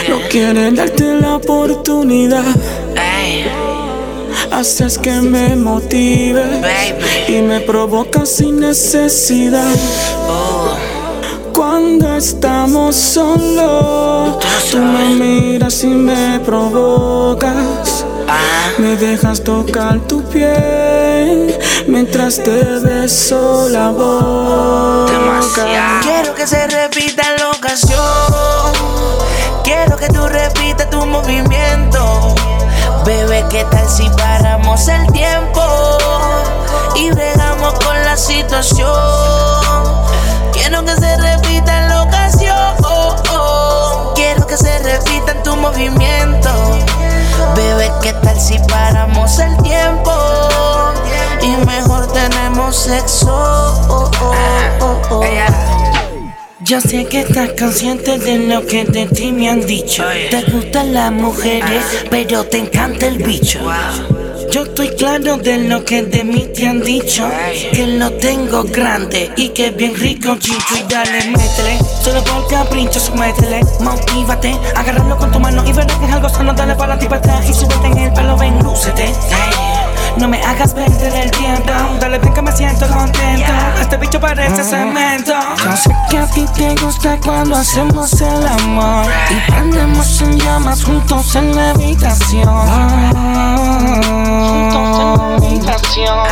No quieren darte la oportunidad. Haces que me motive y me provoca sin necesidad. Cuando estamos solos, tú me miras y me provocas. Me dejas tocar tu piel mientras te beso la boca. Quiero que se repita la ocasión tú repites tu movimiento. Bebé, ¿qué tal si paramos el tiempo? Y bregamos con la situación. Quiero que se repita en la ocasión. Quiero que se repita en tu movimiento. Bebé, ¿qué tal si paramos el tiempo? Y mejor tenemos sexo. Oh, oh, oh, oh, oh. Yo sé que estás consciente de lo que de ti me han dicho. Te gustan las mujeres, pero te encanta el bicho. Yo estoy claro de lo que de mí te han dicho. Que lo tengo grande y que bien rico, chicho. Y dale, métele. Solo por capricho, métele. Motívate, agárralo con tu mano y verás que es algo sano. Dale para ti para atrás y súbete en el palo, ven, lúcete. No me hagas perder el tiempo. Dale, ven que me siento contento. Este bicho parece cemento. Yo sé que a ti te gusta cuando hacemos el amor. Y prendemos en llamas juntos en la habitación. Juntos en la habitación.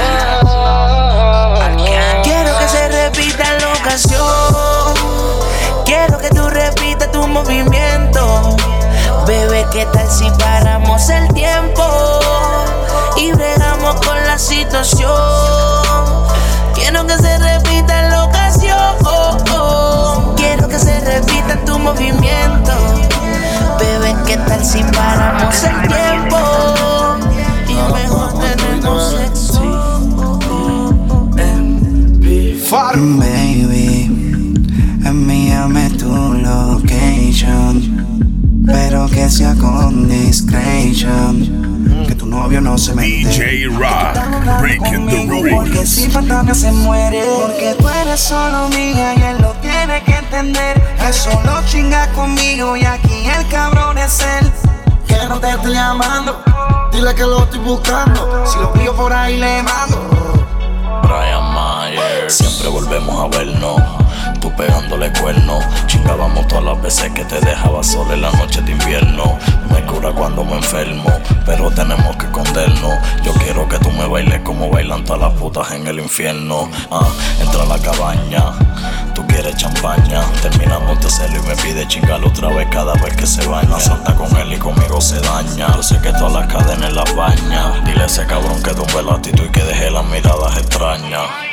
Quiero que se repita la ocasión. Quiero que tú repitas tu movimiento. Bebé, ¿qué tal si paramos el tiempo? y con la situación. Quiero que se repita la ocasión. Quiero que se repita tu movimiento. Bebé, ¿qué tal si paramos el tiempo? Y mejor tenemos sexo. Baby, envíame tu location, pero que sea con discretion novio no se mete. DJ Rock, breaking the rules. Porque si fantasma se muere, porque tú eres solo mía y él lo tiene que entender. Que solo chinga conmigo y aquí el cabrón es él. Que no te estoy llamando, dile que lo estoy buscando. Si lo pillo por ahí le mando. Brian Myers, siempre volvemos a vernos tú pegándole cuerno. Chingábamos todas las veces que te dejaba sola en la noche de invierno. Me cura cuando me enfermo, pero tenemos que escondernos. Yo quiero que tú me bailes como bailan todas las putas en el infierno. Ah, entra a la cabaña, tú quieres champaña. Terminamos de hacerlo y me pide chingar otra vez cada vez que se baña. Salta con él y conmigo se daña. Yo sé que todas las cadenas la baña. Dile a ese cabrón que tumbe la actitud y que deje las miradas extrañas.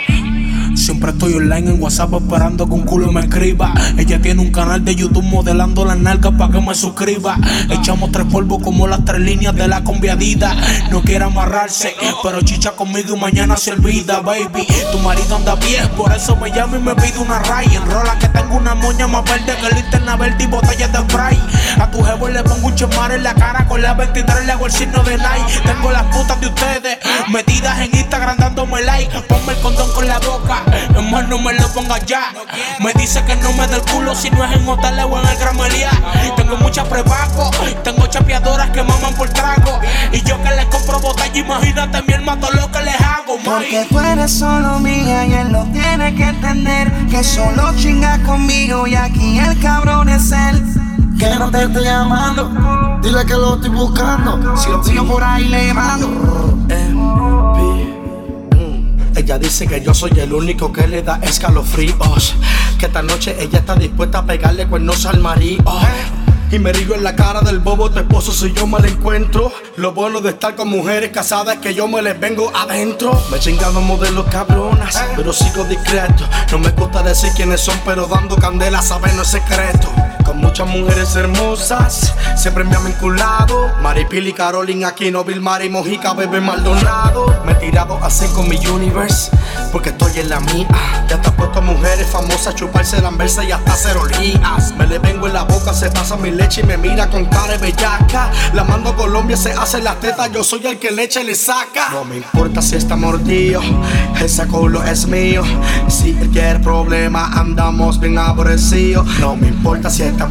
Siempre estoy online en WhatsApp esperando que un culo me escriba. Ella tiene un canal de YouTube modelando las nalgas para que me suscriba. Echamos tres polvos como las tres líneas de la conviadita. No quiere amarrarse, pero chicha conmigo y mañana se olvida, baby. Tu marido anda bien, por eso me llama y me pide una ray. Enrola que tengo una moña más verde que linterna verde y botellas de spray. A tu jevo le pongo un chemar en la cara con la 23 le hago el signo de Nike. Tengo las putas de ustedes metidas en Instagram dándome like. Ponme el condón con la boca. Hermano, no me lo ponga ya. Me dice que no me dé el culo si no es en hotel o en el gramería. Tengo muchas prebaco, tengo chapeadoras que maman por trago. Y yo que les compro botella, imagínate mi hermano lo que les hago, Porque tú eres solo mía y él lo tiene que entender. Que solo chinga conmigo y aquí el cabrón es él. Que no te estoy llamando, dile que lo estoy buscando. Si lo pillo por ahí le mando. Dice que yo soy el único que le da escalofríos. Que esta noche ella está dispuesta a pegarle cuernos al marido. Y me río en la cara del bobo tu esposo si yo me lo encuentro. Lo bueno de estar con mujeres casadas es que yo me les vengo adentro. Me he chingado modelos cabronas, pero sigo discreto. No me gusta decir quiénes son, pero dando candela saben no es secreto. Muchas mujeres hermosas, siempre me han vinculado. Maripili, Carolina, Aquino, Vilmar y Mojica, Bebé Maldonado. Me he tirado así con mi universe, porque estoy en la mía. Ya está puesto a mujeres famosas, chuparse la anversa y hasta hacer olías. Me le vengo en la boca, se pasa mi leche y me mira con cara de bellaca. La mando a Colombia, se hace las tetas, yo soy el que leche le saca. No me importa si está mordido, ese culo es mío. Si él quiere problema, andamos bien aborrecidos. No me importa si está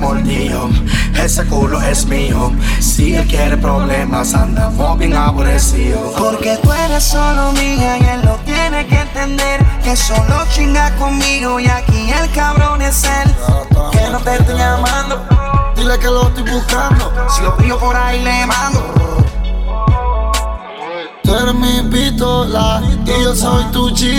ese culo es mío. Si él quiere problemas, andamos bien aborrecidos. Porque tú eres solo mía y él lo tiene que entender. Que solo chinga conmigo y aquí el cabrón es él. Que no te estoy llamando dile que lo estoy buscando. Si lo pillo por ahí le mando. Eres mi pistola y yo soy tu chi.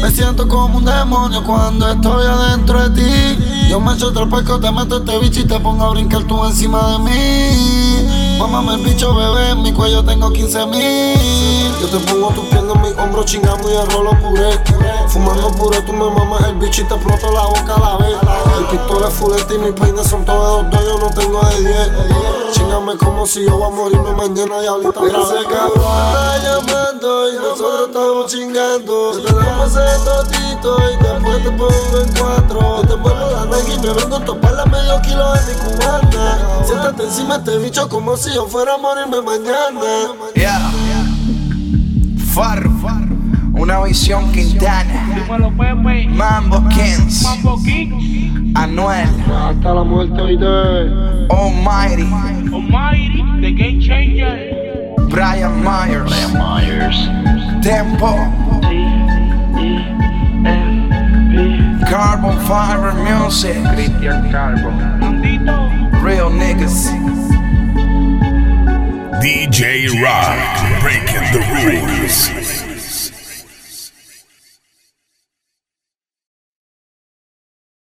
Me siento como un demonio cuando estoy adentro de ti. Yo me echo otro pesco, te meto este bicho y te pongo a brincar tú encima de mí. Mámame el bicho, bebé, en mi cuello tengo 15 mil. Yo te pongo tus piernas en mi hombro, chingamos y arrolo puré. Fumando puré, tú me mamas el bicho y te exploto la boca a la vez. El pistola es fulete y mis peines son todos dos, yo no tengo de 10. Chingame como si yo voy a morirme mañana y ahorita Ese cabrón está llamando y nosotros estamos chingando. Te damos ese totito y después te pongo en cuatro. Te vuelvo la Nike y me vengo a topar la medio kilo de mi cubana. Siéntate encima este bicho como si yo fuera a morirme mañana. Yeah. Far, una visión Quintana. Mambo Kings. Anuel. Hasta la muerte hoy de Almighty. Almighty, The Game Changer. Brian Myers. Brian Myers. Tempo. Carbon Fiber Music. Christian Carbon. Real niggas. DJ Rock, breaking the rules.